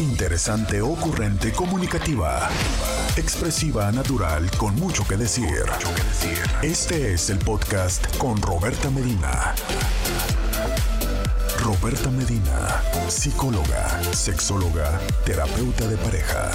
Interesante, ocurrente, comunicativa. Expresiva, natural, con mucho que decir. Este es el podcast con Roberta Medina. Roberta Medina, psicóloga, sexóloga, terapeuta de pareja.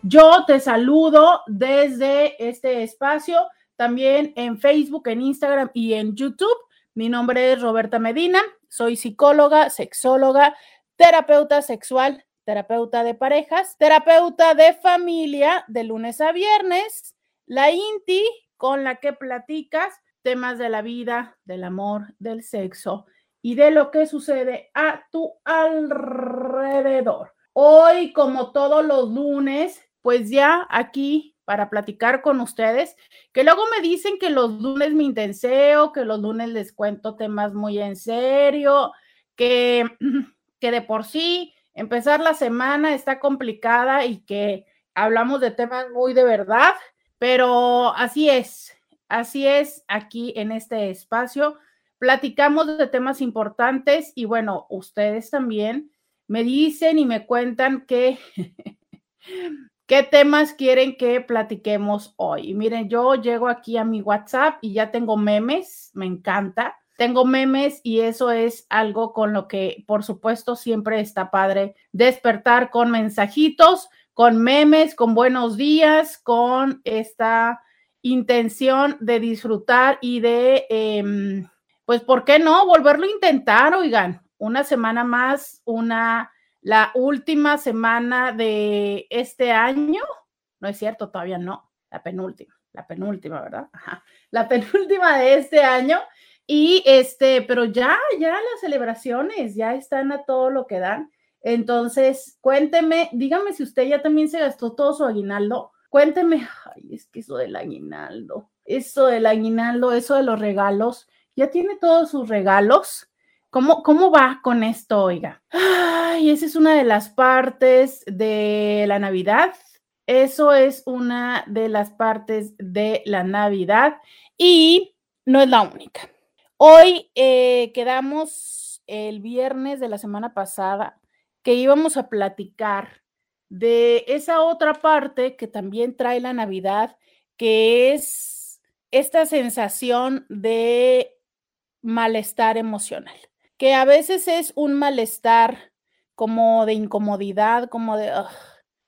Yo te saludo desde este espacio, también en Facebook, en Instagram y en YouTube. Mi nombre es Roberta Medina, soy psicóloga, sexóloga, terapeuta sexual, terapeuta de parejas, terapeuta de familia de lunes a viernes, la INTI con la que platicas temas de la vida, del amor, del sexo y de lo que sucede a tu alrededor. Hoy, como todos los lunes, pues ya aquí para platicar con ustedes, que luego me dicen que los lunes me intenseo, que los lunes les cuento temas muy en serio, que, que de por sí empezar la semana está complicada y que hablamos de temas muy de verdad, pero así es, así es aquí en este espacio. Platicamos de temas importantes y bueno, ustedes también me dicen y me cuentan que ¿Qué temas quieren que platiquemos hoy? miren, yo llego aquí a mi WhatsApp y ya tengo memes, me encanta. Tengo memes y eso es algo con lo que, por supuesto, siempre está padre despertar con mensajitos, con memes, con buenos días, con esta intención de disfrutar y de, em, pues, ¿por qué no? Volverlo a intentar, oigan, una semana más, una la última semana de este año. No es cierto, todavía no, la penúltima, la penúltima, ¿verdad? Ajá. La penúltima de este año. Y este, pero ya, ya las celebraciones ya están a todo lo que dan. Entonces, cuénteme, dígame si usted ya también se gastó todo su aguinaldo. Cuénteme, ay, es que eso del aguinaldo, eso del aguinaldo, eso de los regalos, ya tiene todos sus regalos. ¿Cómo, ¿Cómo va con esto, oiga? Ay, esa es una de las partes de la Navidad. Eso es una de las partes de la Navidad y no es la única. Hoy eh, quedamos el viernes de la semana pasada que íbamos a platicar de esa otra parte que también trae la Navidad, que es esta sensación de malestar emocional que a veces es un malestar como de incomodidad, como de,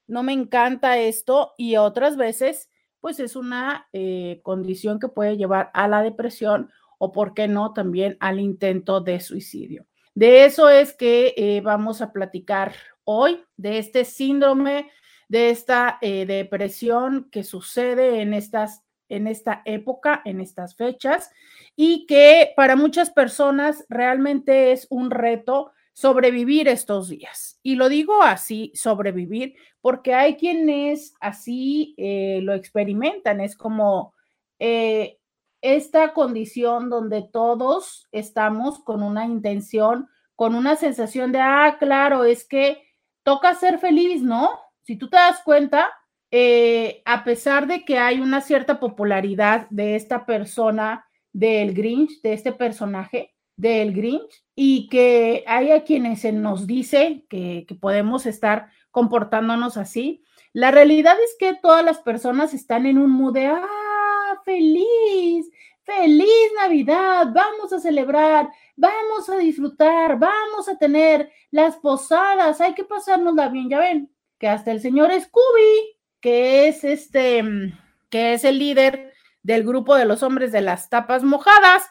no me encanta esto, y otras veces, pues es una eh, condición que puede llevar a la depresión o, ¿por qué no?, también al intento de suicidio. De eso es que eh, vamos a platicar hoy, de este síndrome, de esta eh, depresión que sucede en estas en esta época, en estas fechas, y que para muchas personas realmente es un reto sobrevivir estos días. Y lo digo así, sobrevivir, porque hay quienes así eh, lo experimentan. Es como eh, esta condición donde todos estamos con una intención, con una sensación de, ah, claro, es que toca ser feliz, ¿no? Si tú te das cuenta, eh, a pesar de que hay una cierta popularidad de esta persona, del Grinch, de este personaje del Grinch, y que hay a quienes se nos dice que, que podemos estar comportándonos así, la realidad es que todas las personas están en un mood de, ah, feliz, feliz Navidad, vamos a celebrar, vamos a disfrutar, vamos a tener las posadas, hay que pasárnosla bien, ya ven, que hasta el señor Scooby que es este, mm, que es el líder del grupo de los hombres de las tapas mojadas,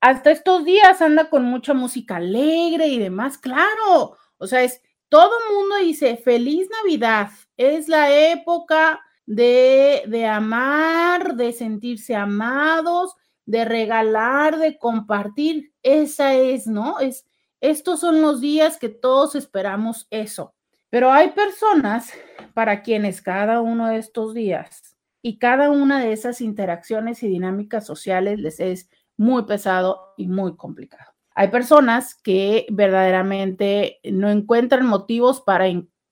hasta estos días anda con mucha música alegre y demás, claro. O sea, es todo mundo dice feliz Navidad, es la época de, de amar, de sentirse amados, de regalar, de compartir. Esa es, ¿no? Es, estos son los días que todos esperamos eso. Pero hay personas para quienes cada uno de estos días y cada una de esas interacciones y dinámicas sociales les es muy pesado y muy complicado. Hay personas que verdaderamente no encuentran motivos para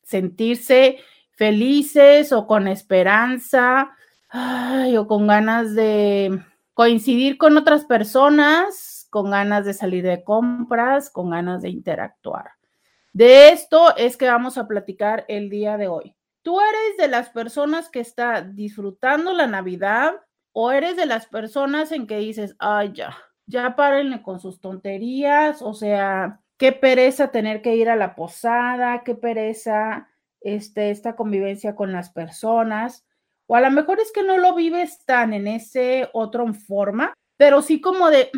sentirse felices o con esperanza o con ganas de coincidir con otras personas, con ganas de salir de compras, con ganas de interactuar. De esto es que vamos a platicar el día de hoy. ¿Tú eres de las personas que está disfrutando la Navidad o eres de las personas en que dices, ay, ya, ya párenle con sus tonterías, o sea, qué pereza tener que ir a la posada, qué pereza este, esta convivencia con las personas, o a lo mejor es que no lo vives tan en ese otro forma, pero sí como de,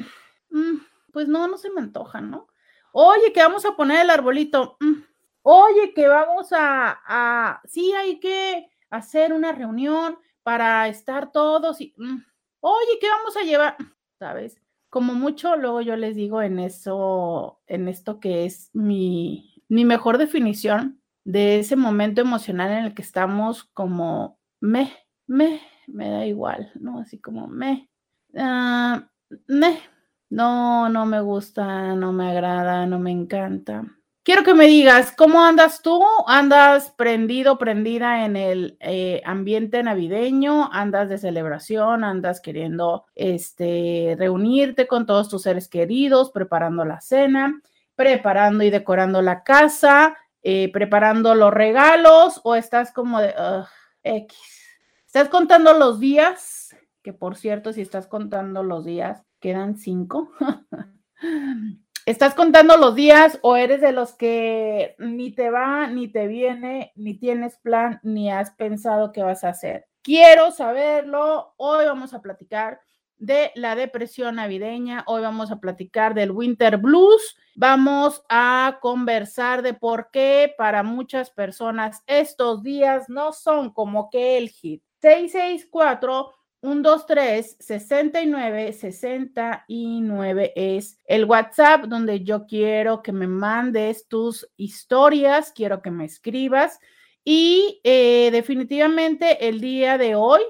mm, pues no, no se me antoja, ¿no? Oye, que vamos a poner el arbolito. Mm, oye, que vamos a, sí, hay que hacer una reunión para estar todos y, mm, oye, ¿qué vamos a llevar? ¿Sabes? Como mucho, luego yo les digo en eso, en esto que es mi, mi mejor definición de ese momento emocional en el que estamos como me, me, me da igual, ¿no? Así como me, uh, me, no, no me gusta, no me agrada, no me encanta. Quiero que me digas, ¿cómo andas tú? ¿Andas prendido, prendida en el eh, ambiente navideño? ¿Andas de celebración? ¿Andas queriendo este, reunirte con todos tus seres queridos, preparando la cena, preparando y decorando la casa, eh, preparando los regalos? ¿O estás como de X? ¿Estás contando los días? Que por cierto, si estás contando los días, quedan cinco. ¿Estás contando los días o eres de los que ni te va, ni te viene, ni tienes plan, ni has pensado qué vas a hacer? Quiero saberlo. Hoy vamos a platicar de la depresión navideña. Hoy vamos a platicar del Winter Blues. Vamos a conversar de por qué para muchas personas estos días no son como que el hit. 664 1, 2, 3, 69, 69 es el WhatsApp donde yo quiero que me mandes tus historias, quiero que me escribas y eh, definitivamente el día de hoy,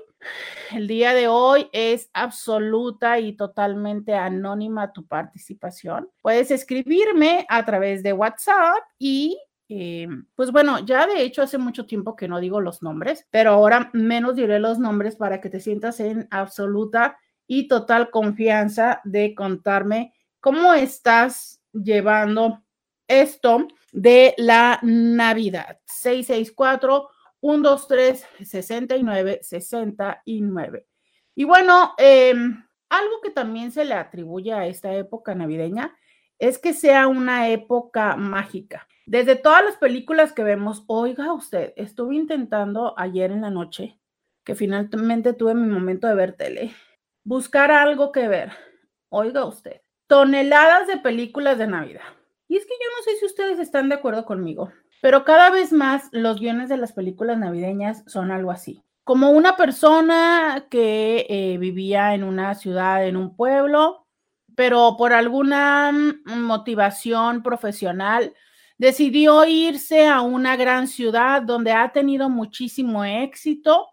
el día de hoy es absoluta y totalmente anónima tu participación. Puedes escribirme a través de WhatsApp y eh, pues bueno, ya de hecho hace mucho tiempo que no digo los nombres, pero ahora menos diré los nombres para que te sientas en absoluta y total confianza de contarme cómo estás llevando esto de la Navidad. 664 123 69 69. Y bueno, em, algo que también se le atribuye a esta época navideña es que sea una época mágica. Desde todas las películas que vemos, oiga usted, estuve intentando ayer en la noche, que finalmente tuve mi momento de ver tele, buscar algo que ver. Oiga usted, toneladas de películas de Navidad. Y es que yo no sé si ustedes están de acuerdo conmigo, pero cada vez más los guiones de las películas navideñas son algo así. Como una persona que eh, vivía en una ciudad, en un pueblo, pero por alguna mm, motivación profesional decidió irse a una gran ciudad donde ha tenido muchísimo éxito,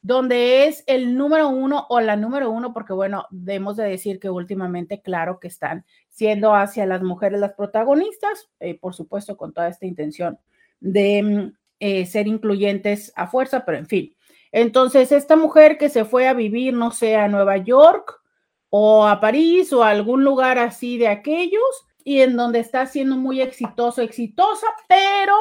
donde es el número uno o la número uno, porque bueno, debemos de decir que últimamente, claro que están siendo hacia las mujeres las protagonistas, eh, por supuesto con toda esta intención de mm, eh, ser incluyentes a fuerza, pero en fin. Entonces, esta mujer que se fue a vivir, no sé, a Nueva York o a París o a algún lugar así de aquellos, y en donde está siendo muy exitoso, exitosa, pero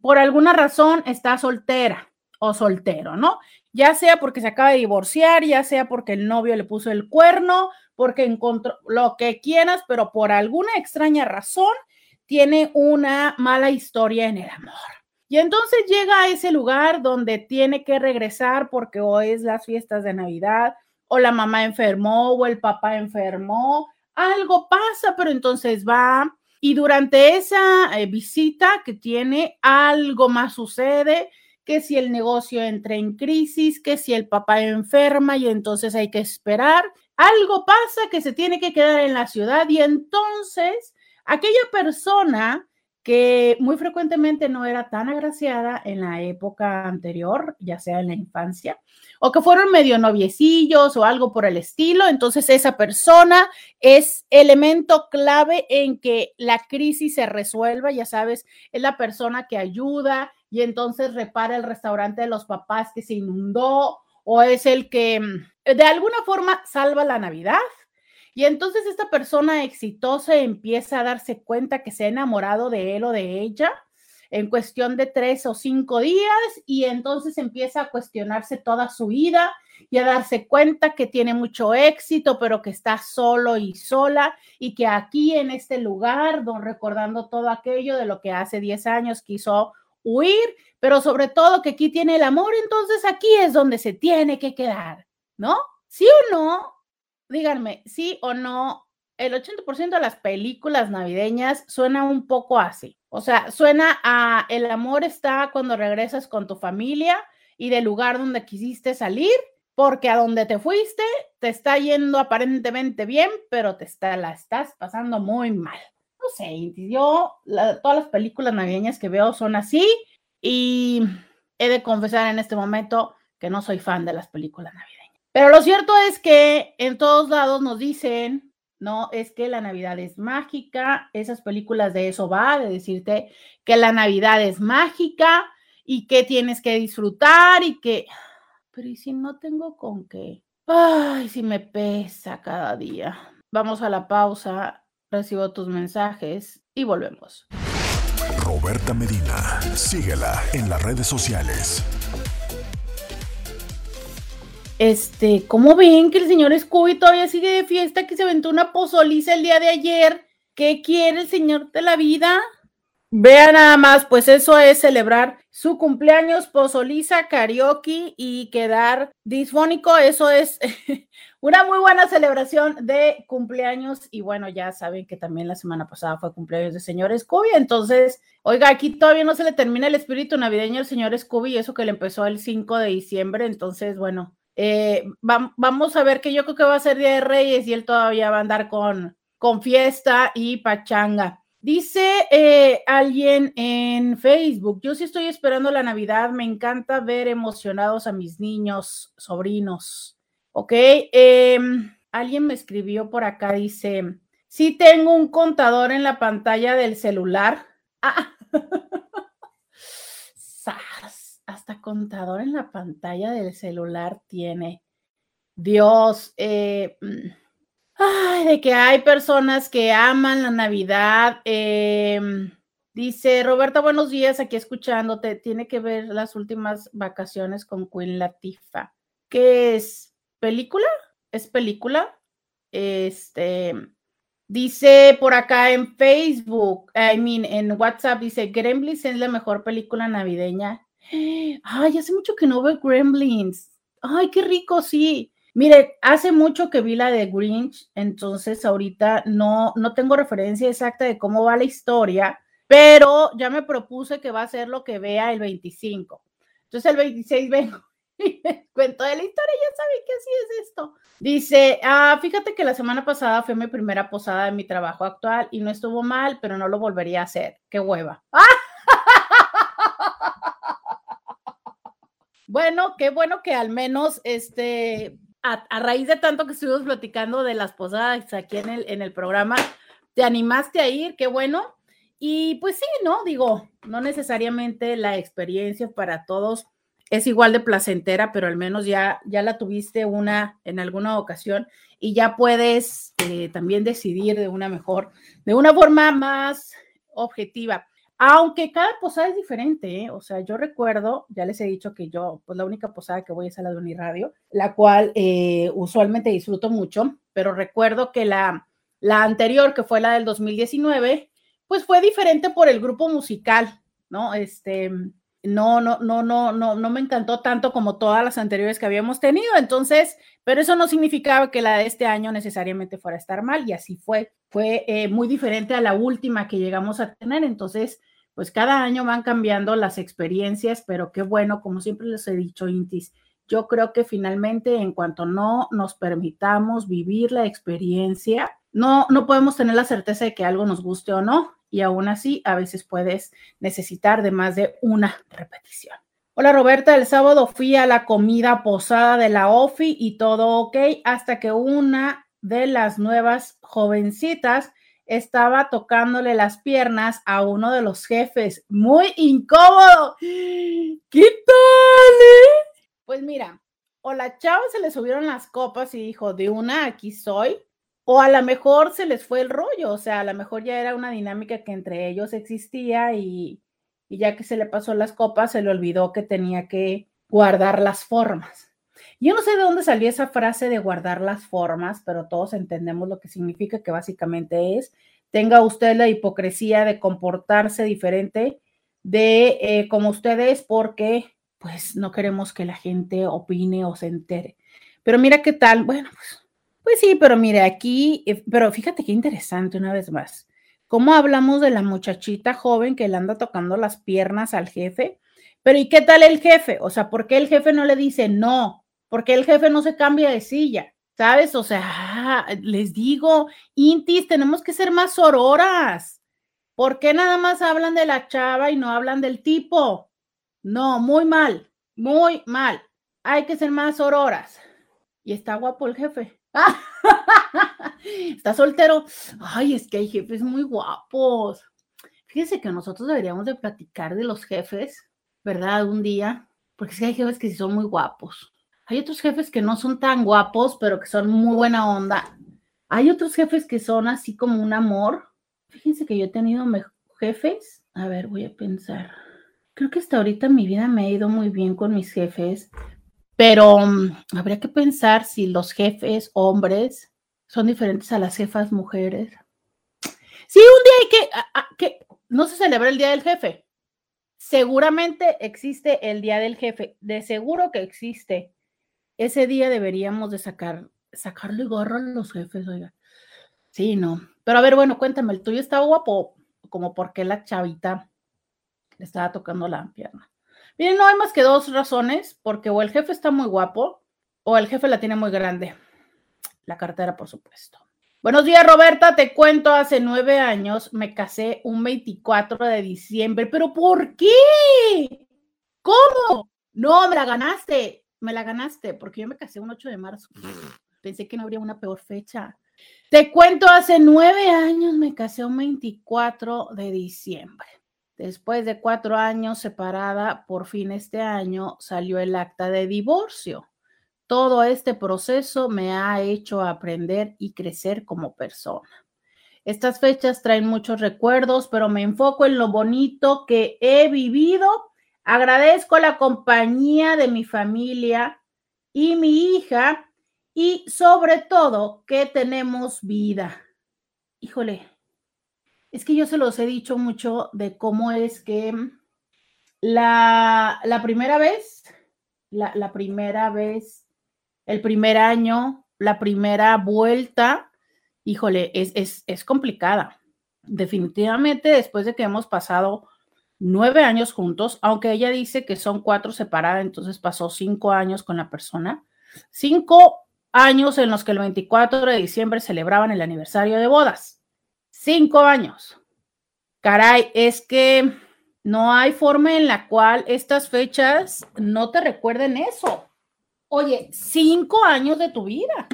por alguna razón está soltera o soltero, ¿no? Ya sea porque se acaba de divorciar, ya sea porque el novio le puso el cuerno, porque encontró lo que quieras, pero por alguna extraña razón tiene una mala historia en el amor. Y entonces llega a ese lugar donde tiene que regresar porque hoy es las fiestas de Navidad, o la mamá enfermó, o el papá enfermó, algo pasa, pero entonces va. Y durante esa eh, visita que tiene, algo más sucede, que si el negocio entra en crisis, que si el papá enferma y entonces hay que esperar, algo pasa que se tiene que quedar en la ciudad y entonces aquella persona que muy frecuentemente no era tan agraciada en la época anterior, ya sea en la infancia, o que fueron medio noviecillos o algo por el estilo, entonces esa persona es elemento clave en que la crisis se resuelva, ya sabes, es la persona que ayuda y entonces repara el restaurante de los papás que se inundó o es el que mm, de alguna forma salva la Navidad Y entonces esta persona exitosa empieza a darse cuenta que se ha enamorado de él o de ella en cuestión de tres o cinco días y entonces empieza a cuestionarse toda su vida y a darse cuenta que tiene mucho éxito, pero que está solo y sola y que aquí en este lugar, recordando todo aquello de lo que hace 10 años quiso huir, pero sobre todo que aquí tiene el amor, entonces aquí es donde se tiene que quedar, ¿no? ¿Sí o no? Díganme, sí o no, el 80% de las películas navideñas suena un poco así. O sea, suena a el amor está cuando regresas con tu familia y del lugar donde quisiste salir, porque a donde te fuiste te está yendo aparentemente bien, pero te está, la estás pasando muy mal. No sé, yo todas las películas navideñas que veo son así y he de confesar en este momento que no soy fan de las películas navideñas. Pero lo cierto es que en todos lados nos dicen ¿no? Es que la Navidad es mágica, esas películas de eso va, de decirte que la Navidad es mágica y que tienes que disfrutar y que, pero ¿y si no tengo con qué? Ay, si me pesa cada día. Vamos a la pausa, recibo tus mensajes y volvemos. Roberta Medina, síguela en las redes sociales. Este, ¿cómo ven que el señor Scooby todavía sigue de fiesta, que se aventó una pozoliza el día de ayer? ¿Qué quiere el señor de la vida? Vea nada más, pues eso es celebrar su cumpleaños, pozoliza, karaoke y quedar disfónico. Eso es una muy buena celebración de cumpleaños. Y bueno, ya saben que también la semana pasada fue cumpleaños del señor Scooby. Entonces, oiga, aquí todavía no se le termina el espíritu navideño al señor Scooby, eso que le empezó el 5 de diciembre. Entonces, bueno, eh, vamos a ver que yo creo que va a ser Día de Reyes y él todavía va a andar con, con fiesta y pachanga. Dice eh, alguien en Facebook, yo sí estoy esperando la Navidad, me encanta ver emocionados a mis niños, sobrinos. Ok, em, alguien me escribió por acá, dice, sí tengo un contador en la pantalla del celular. Ah. hasta contador en la pantalla del celular tiene. Dios, eh, mm, ay, de que hay personas que aman la Navidad. Em, dice Roberta, buenos días, aquí escuchándote. Tiene que ver las últimas vacaciones con Queen Latifa. ¿Qué es? ¿Película? ¿Es película? Este, dice por acá en Facebook, I mean, en WhatsApp, dice Gremlins es la mejor película navideña Ay, hace mucho que no veo Gremlins. Ay, qué rico, sí. Mire, hace mucho que vi la de Grinch, entonces ahorita no, no tengo referencia exacta de cómo va la historia, pero ya me propuse que va a ser lo que vea el 25. Entonces el 26 vengo y cuento de la historia, ya saben que así es esto. Dice, ah, fíjate que la semana pasada fue mi primera posada de mi trabajo actual y no estuvo mal, pero no lo volvería a hacer. Qué hueva. ¡Ah! Bueno, qué bueno que al menos este, a, raíz de tanto que estuvimos platicando de las posadas aquí en el, en el programa, te animaste a ir, qué bueno. Y pues sí, ¿no? Digo, no necesariamente la experiencia para todos es igual de placentera, pero al menos ya, ya la tuviste una en alguna ocasión y ya puedes eh, también decidir de una mejor, de una forma más objetiva. Aunque cada posada es diferente, ¿eh? o sea, yo recuerdo, ya les he dicho que yo, pues la única posada que voy es a la de Uniradio, la cual eh, usualmente disfruto mucho, pero recuerdo que la, la anterior, que fue la del 2019, pues fue diferente por el grupo musical, ¿no? Este, no, no, no, no, no, no me encantó tanto como todas las anteriores que habíamos tenido, entonces, pero eso no significaba que la de este año necesariamente fuera a estar mal, y así fue, fue eh, muy diferente a la última que llegamos a tener, entonces, pues cada año van cambiando las experiencias, pero qué bueno, como siempre les he dicho, Intis, yo creo que finalmente en cuanto no nos permitamos vivir la experiencia, no, no podemos tener la certeza de que algo nos guste o no, y aún así a veces puedes necesitar de más de una repetición. Hola Roberta, el sábado fui a la comida posada de la OFI y todo ok, hasta que una de las nuevas jovencitas estaba tocándole las piernas a uno de los jefes. Muy incómodo. ¿Qué tal? Eh? Pues mira, o la chava se le subieron las copas y dijo, de una, aquí soy, O a lo mejor se les fue el rollo, o sea, a lo mejor ya era una dinámica que entre ellos existía y, y ya que se le pasó las copas, se le olvidó que tenía que guardar las formas. Yo no sé de dónde salió esa frase de guardar las formas, pero todos entendemos lo que significa, que básicamente es, tenga usted la hipocresía de comportarse diferente de eh, como usted es, porque pues no queremos que la gente opine o se entere. Pero mira qué tal, bueno, pues, pues sí, pero mire aquí, eh, pero fíjate qué interesante una vez más. ¿Cómo hablamos de la muchachita joven que le anda tocando las piernas al jefe? Pero ¿y qué tal el jefe? O sea, ¿por qué el jefe no le dice no? ¿Por qué el jefe no se cambia de silla? ¿Sabes? O sea, les digo, Intis, tenemos que ser más sororas. ¿Por qué nada más hablan de la chava y no hablan del tipo? No, muy mal, muy mal. Hay que ser más sororas. Y está guapo el jefe. está soltero. Ay, es que hay jefes muy guapos. Fíjense que nosotros deberíamos de platicar de los jefes, ¿verdad? Un día, porque es que hay jefes que sí son muy guapos. Hay otros jefes que no son tan guapos, pero que son muy buena onda. Hay otros jefes que son así como un amor. Fíjense que yo he tenido jefes. A ver, voy a pensar. Creo que hasta ahorita mi vida me ha ido muy bien con mis jefes, pero um, habría que pensar si los jefes hombres son diferentes a las jefas mujeres. Sí, un día hay que, que no se celebra el Día del Jefe. Seguramente existe el Día del Jefe, de seguro que existe ese día deberíamos de sacar, sacarle gorro a los jefes, oiga. Sí, no. Pero a ver, bueno, cuéntame, ¿el tuyo está guapo? Como porque la chavita le estaba tocando la pierna. Miren, no hay más que dos razones, porque o el jefe está muy guapo o el jefe la tiene muy grande. La cartera, por supuesto. Buenos días, Roberta. Te cuento, hace nueve años me casé un 24 de diciembre. ¿Pero por qué? ¿Cómo? No, me la ganaste me la ganaste, porque yo me casé un 8 de marzo. Pensé que no habría una peor fecha. Te cuento, hace nueve años me casé un 24 de diciembre. Después de cuatro años separada, por fin este año salió el acta de divorcio. Todo este proceso me ha hecho aprender y crecer como persona. Estas fechas traen muchos recuerdos, pero me enfoco en lo bonito que he vivido Agradezco la compañía de mi familia y mi hija y sobre todo que tenemos vida. Híjole, es que yo se los he dicho mucho de cómo es que la, la primera vez, la, la primera vez, el primer año, la primera vuelta, híjole, es, es, es complicada. Definitivamente después de que hemos pasado nueve años juntos, aunque ella dice que son cuatro separadas, entonces pasó cinco años con la persona. Cinco años en los que el 24 de diciembre celebraban el aniversario de bodas. Cinco años. Caray, es que no hay forma en la cual estas fechas no te recuerden eso. Oye, cinco años de tu vida.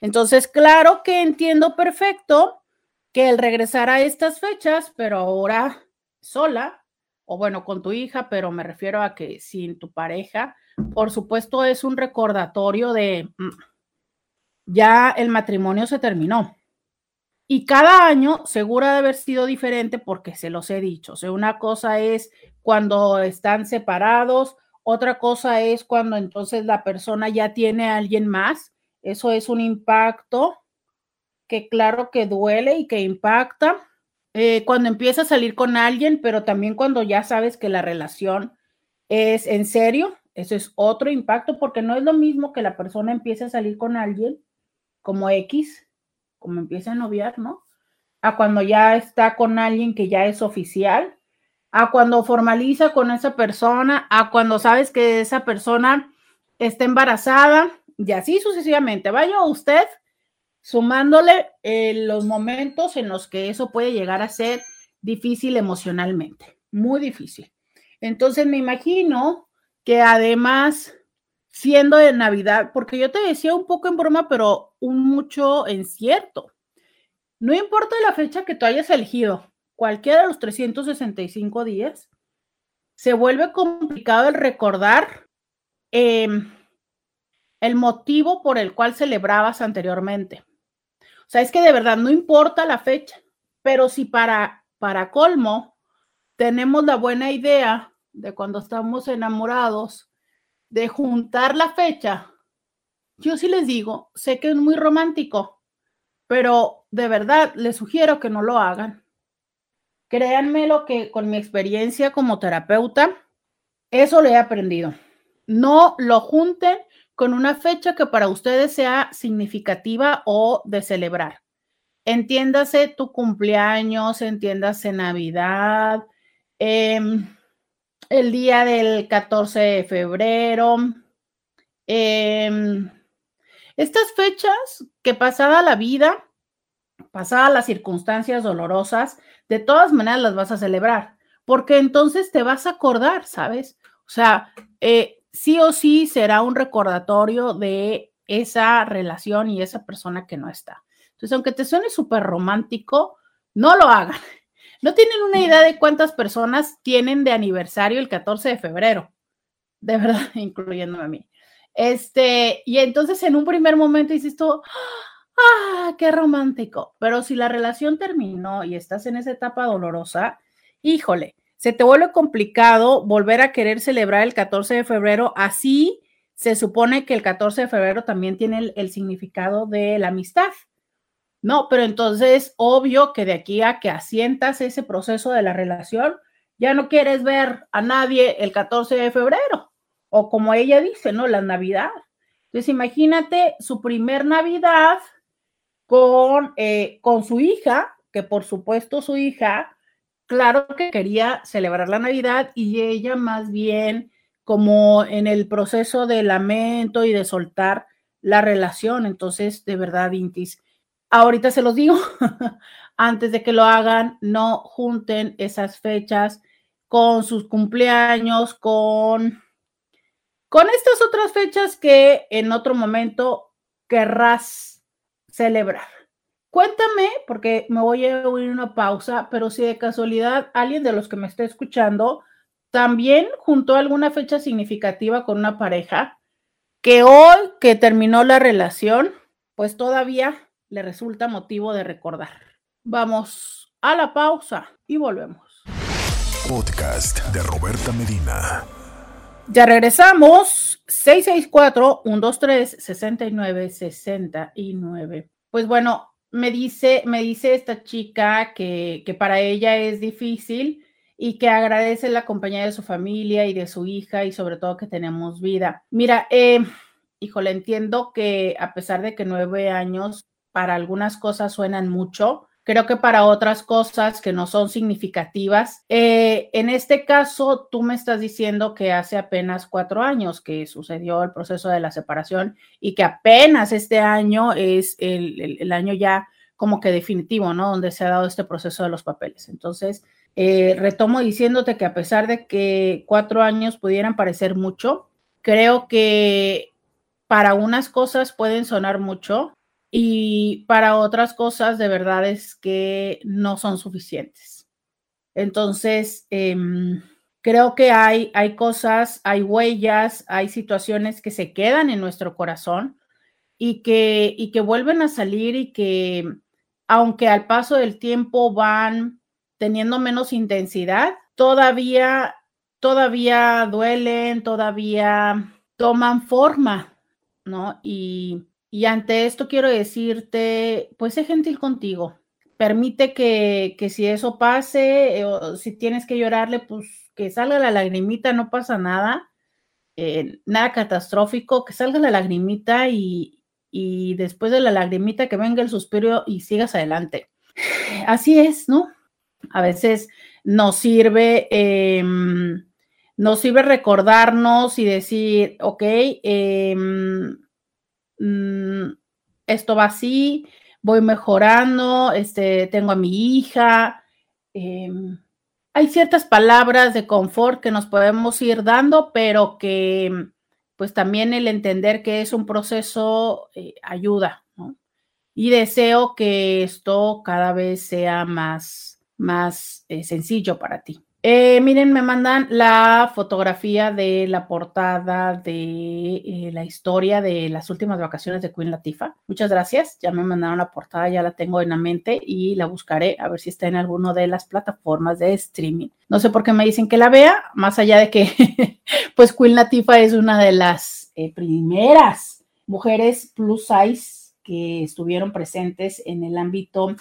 Entonces, claro que entiendo perfecto que el regresar a estas fechas, pero ahora sola, o bueno, con tu hija, pero me refiero a que sin tu pareja, por supuesto es un recordatorio de mm, ya el matrimonio se terminó. Y cada año seguro de haber sido diferente porque se los he dicho. O sea, una cosa es cuando están separados, otra cosa es cuando entonces la persona ya tiene a alguien más. Eso es un impacto que claro que duele y que impacta eh, cuando empieza a salir con alguien, pero también cuando ya sabes que la relación es en serio, eso es otro impacto, porque no es lo mismo que la persona empiece a salir con alguien como X, como empieza a noviar, ¿no? A cuando ya está con alguien que ya es oficial, a cuando formaliza con esa persona, a cuando sabes que esa persona está embarazada y así sucesivamente. Vaya usted sumándole eh, los momentos en los que eso puede llegar a ser difícil emocionalmente, muy difícil. Entonces me imagino que además, siendo de Navidad, porque yo te decía un poco en broma, pero un mucho en cierto, no importa la fecha que tú hayas elegido, cualquiera de los 365 días, se vuelve complicado el recordar em, el motivo por el cual celebrabas anteriormente. Sea, es que de verdad no importa la fecha, pero si para, para colmo tenemos la buena idea de cuando estamos enamorados de juntar la fecha, yo sí les digo, sé que es muy romántico, pero de verdad les sugiero que no lo hagan. Créanme lo que con mi experiencia como terapeuta, eso le he aprendido. No lo junten con una fecha que para ustedes sea significativa o de celebrar. Entiéndase tu cumpleaños, entiéndase Navidad, em, el día del 14 de febrero. Em, estas fechas que pasada la vida, pasada las circunstancias dolorosas, de todas maneras las vas a celebrar, porque entonces te vas a acordar, ¿sabes? O sea, eh, sí o sí será un recordatorio de esa relación y esa persona que no está. Entonces, aunque te suene súper romántico, no lo hagan. No tienen una idea de cuántas personas tienen de aniversario el 14 de febrero. De verdad, incluyéndome a mí. Este, y entonces en un primer momento dices tú, ah, qué romántico. Pero si la relación terminó y estás en esa etapa dolorosa, híjole, se te vuelve complicado volver a querer celebrar el 14 de febrero. Así se supone que el 14 de febrero también tiene el, significado de la amistad. No, pero entonces, obvio que de aquí a que asientas ese proceso de la relación, ya no quieres ver a nadie el 14 de febrero, o como ella dice, ¿no? La Navidad. Entonces, imagínate su primer Navidad con, eh, con su hija, que por supuesto su hija claro que quería celebrar la Navidad y ella más bien como en el proceso de lamento y de soltar la relación. Entonces, de verdad, Intis, ahorita se los digo, antes de que lo hagan, no junten esas fechas con sus cumpleaños, con, con estas otras fechas que en otro momento querrás celebrar. Cuéntame, porque me voy a oír una pausa, pero si de casualidad alguien de los que me está escuchando también juntó alguna fecha significativa con una pareja que hoy que terminó la relación, pues todavía le resulta motivo de recordar. Vamos a la pausa y volvemos. Podcast de Roberta Medina. Ya regresamos. 664-123-6969. Pues bueno, me dice, me dice esta chica que, para ella es difícil y que agradece la compañía de su familia y de su hija y sobre todo que tenemos vida. Mira, eh, híjole, entiendo que a pesar de que nueve años para algunas cosas suenan mucho, Creo que para otras cosas que no son significativas, eh, en este caso, tú me estás diciendo que hace apenas cuatro años que sucedió el proceso de la separación y que apenas este año es el, año ya como que definitivo, ¿no? Donde se ha dado este proceso de los papeles. Entonces, eh, retomo diciéndote que a pesar de que cuatro años pudieran parecer mucho, creo que para unas cosas pueden sonar mucho, y para otras cosas de verdad es que no son suficientes. Entonces, em, creo que hay, hay cosas, hay huellas, hay situaciones que se quedan en nuestro corazón y que, y que vuelven a salir y que aunque al paso del tiempo van teniendo menos intensidad, todavía, todavía duelen, todavía toman forma, ¿no? Y, y ante esto quiero decirte, pues sé gentil contigo. Permite que, si eso pase, eh, o si tienes que llorarle, pues que salga la lagrimita, no pasa nada, eh, nada catastrófico, que salga la lagrimita y, después de la lagrimita que venga el suspiro y sigas adelante. Así es, ¿no? A veces nos sirve, em, nos sirve recordarnos y decir, ok, eh, Mm, esto va así, voy mejorando, este, tengo a mi hija. Em, hay ciertas palabras de confort que nos podemos ir dando, pero que pues también el entender que es un proceso eh, ayuda, Y deseo que esto cada vez sea más, más eh, sencillo para ti. Eh, miren, me mandan la fotografía de la portada de eh, la historia de las últimas vacaciones de Queen Latifa. Muchas gracias. Ya me mandaron la portada, ya la tengo en la mente y la buscaré a ver si está en alguna de las plataformas de streaming. No sé por qué me dicen que la vea, más allá de que, pues Queen Latifa es una de las eh, primeras mujeres plus size que estuvieron presentes en el ámbito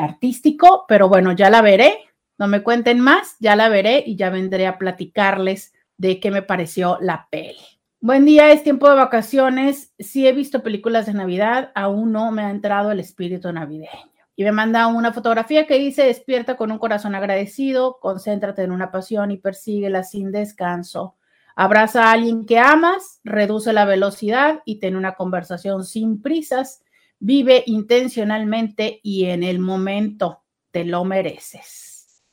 artístico, pero bueno, ya la veré no me cuenten más, ya la veré y ya vendré a platicarles de qué me pareció la peli. Buen día, es tiempo de vacaciones. Sí he visto películas de Navidad, aún no me ha entrado el espíritu navideño. Y me manda una fotografía que dice, despierta con un corazón agradecido, concéntrate en una pasión y persíguela sin descanso. Abraza a alguien que amas, reduce la velocidad y ten una conversación sin prisas. Vive intencionalmente y en el momento te lo mereces.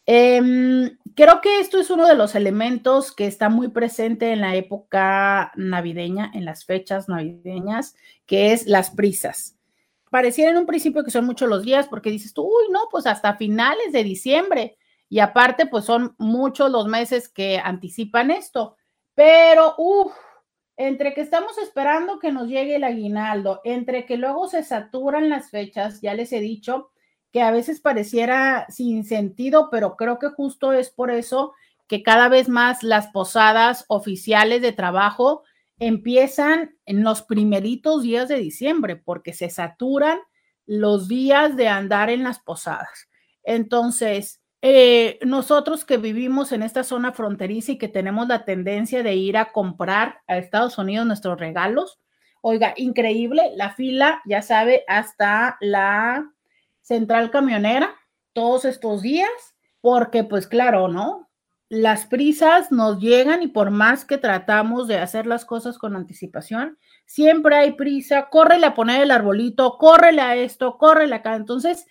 Em, creo que esto es uno de los elementos que está muy presente en la época navideña, en las fechas navideñas, que es las prisas. Pareciera en un principio que son muchos los días porque dices tú, uy, no, pues hasta finales de diciembre. Y aparte, pues son muchos los meses que anticipan esto. Pero, uff, entre que estamos esperando que nos llegue el aguinaldo, entre que luego se saturan las fechas, ya les he dicho, que a veces pareciera sin sentido, pero creo que justo es por eso que cada vez más las posadas oficiales de trabajo empiezan en los primeritos días de diciembre, porque se saturan los días de andar en las posadas. Entonces, eh, nosotros que vivimos en esta zona fronteriza y que tenemos la tendencia de ir a comprar a Estados Unidos nuestros regalos, oiga, increíble, la fila, ya sabe, hasta la central camionera todos estos días, porque pues claro, ¿no? Las prisas nos llegan y por más que tratamos de hacer las cosas con anticipación, siempre hay prisa, córrele a poner el arbolito, córrele a esto, córrele acá. Entonces,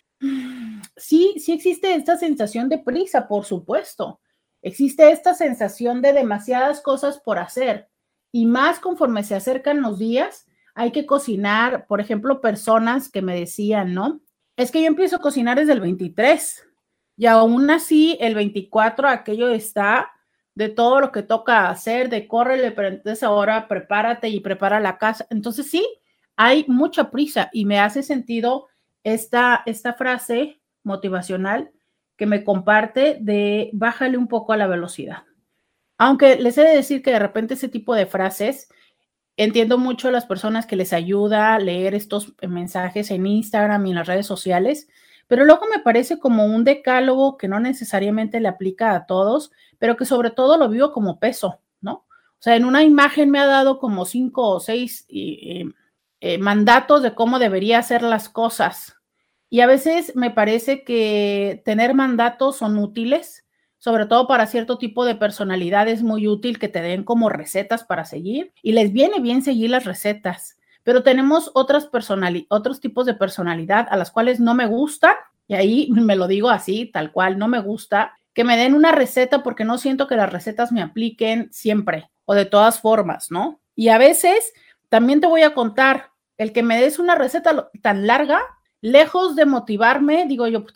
sí, sí existe esta sensación de prisa, por supuesto. Existe esta sensación de demasiadas cosas por hacer. Y más conforme se acercan los días, hay que cocinar, por ejemplo, personas que me decían, ¿no? Es que yo empiezo a cocinar desde el 23 y aún así el 24 aquello está de todo lo que toca hacer, de córrele, pero entonces ahora prepárate y prepara la casa. Entonces sí, hay mucha prisa y me hace sentido esta, esta frase motivacional que me comparte de bájale un poco a la velocidad. Aunque les he de decir que de repente ese tipo de frases entiendo mucho a las personas que les ayuda a leer estos mensajes en Instagram y en las redes sociales, pero luego me parece como un decálogo que no necesariamente le aplica a todos, pero que sobre todo lo vivo como peso, ¿no? O sea, en una imagen me ha dado como cinco o seis eh, mandatos de cómo debería hacer las cosas. Y a veces me parece que tener mandatos son útiles, sobre todo para cierto tipo de personalidad es muy útil que te den como recetas para seguir y les viene bien seguir las recetas. Pero tenemos otras otros tipos de personalidad a las cuales no me gusta, y ahí me lo digo así, tal cual, no me gusta que me den una receta porque no siento que las recetas me apliquen siempre o de todas formas, ¿no? Y a veces también te voy a contar, el que me des una receta tan larga, lejos de motivarme, digo yo,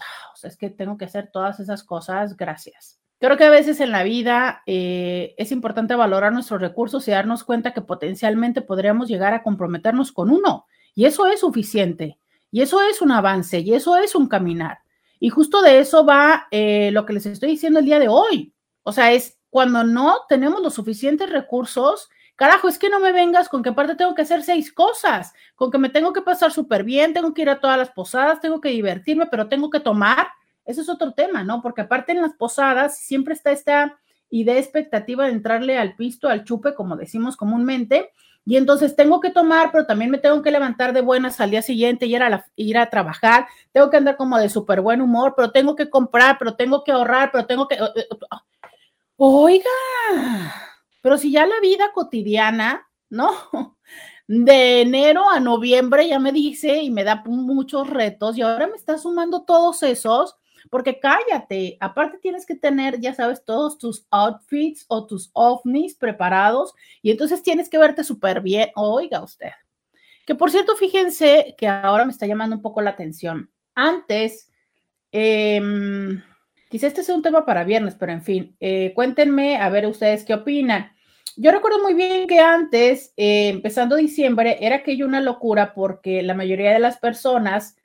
es que tengo que hacer todas esas cosas, gracias. Creo que a veces en la vida eh, es importante valorar nuestros recursos y darnos cuenta que potencialmente podríamos llegar a comprometernos con uno. Y eso es suficiente. Y eso es un avance. Y eso es un caminar. Y justo de eso va eh, lo que les estoy diciendo el día de hoy. O sea, es cuando no tenemos los suficientes recursos, carajo, es que no me vengas con que aparte tengo que hacer seis cosas, con que me tengo que pasar súper bien, tengo que ir a todas las posadas, tengo que divertirme, pero tengo que tomar eso es otro tema, ¿no? Porque aparte en las posadas siempre está esta idea expectativa de entrarle al pisto, al chupe, como decimos comúnmente, y entonces tengo que tomar, pero también me tengo que levantar de buenas al día siguiente y ir a, ir a trabajar, tengo que andar como de súper buen humor, pero tengo que comprar, pero tengo que ahorrar, pero tengo que... Eh, eh, oiga, pero si ya la vida cotidiana, ¿no? De enero a noviembre ya me dice y me da muchos retos y ahora me está sumando todos esos porque cállate, aparte tienes que tener, ya sabes, todos tus outfits o tus ovnis preparados y entonces tienes que verte súper bien. Oiga usted. Que por cierto, fíjense que ahora me está llamando un poco la atención. Antes, em, Quizá este sea un tema para viernes, pero en fin, eh, cuéntenme a ver ustedes qué opinan. Yo recuerdo muy bien que antes, eh, empezando diciembre, era aquello una locura porque la mayoría de las personas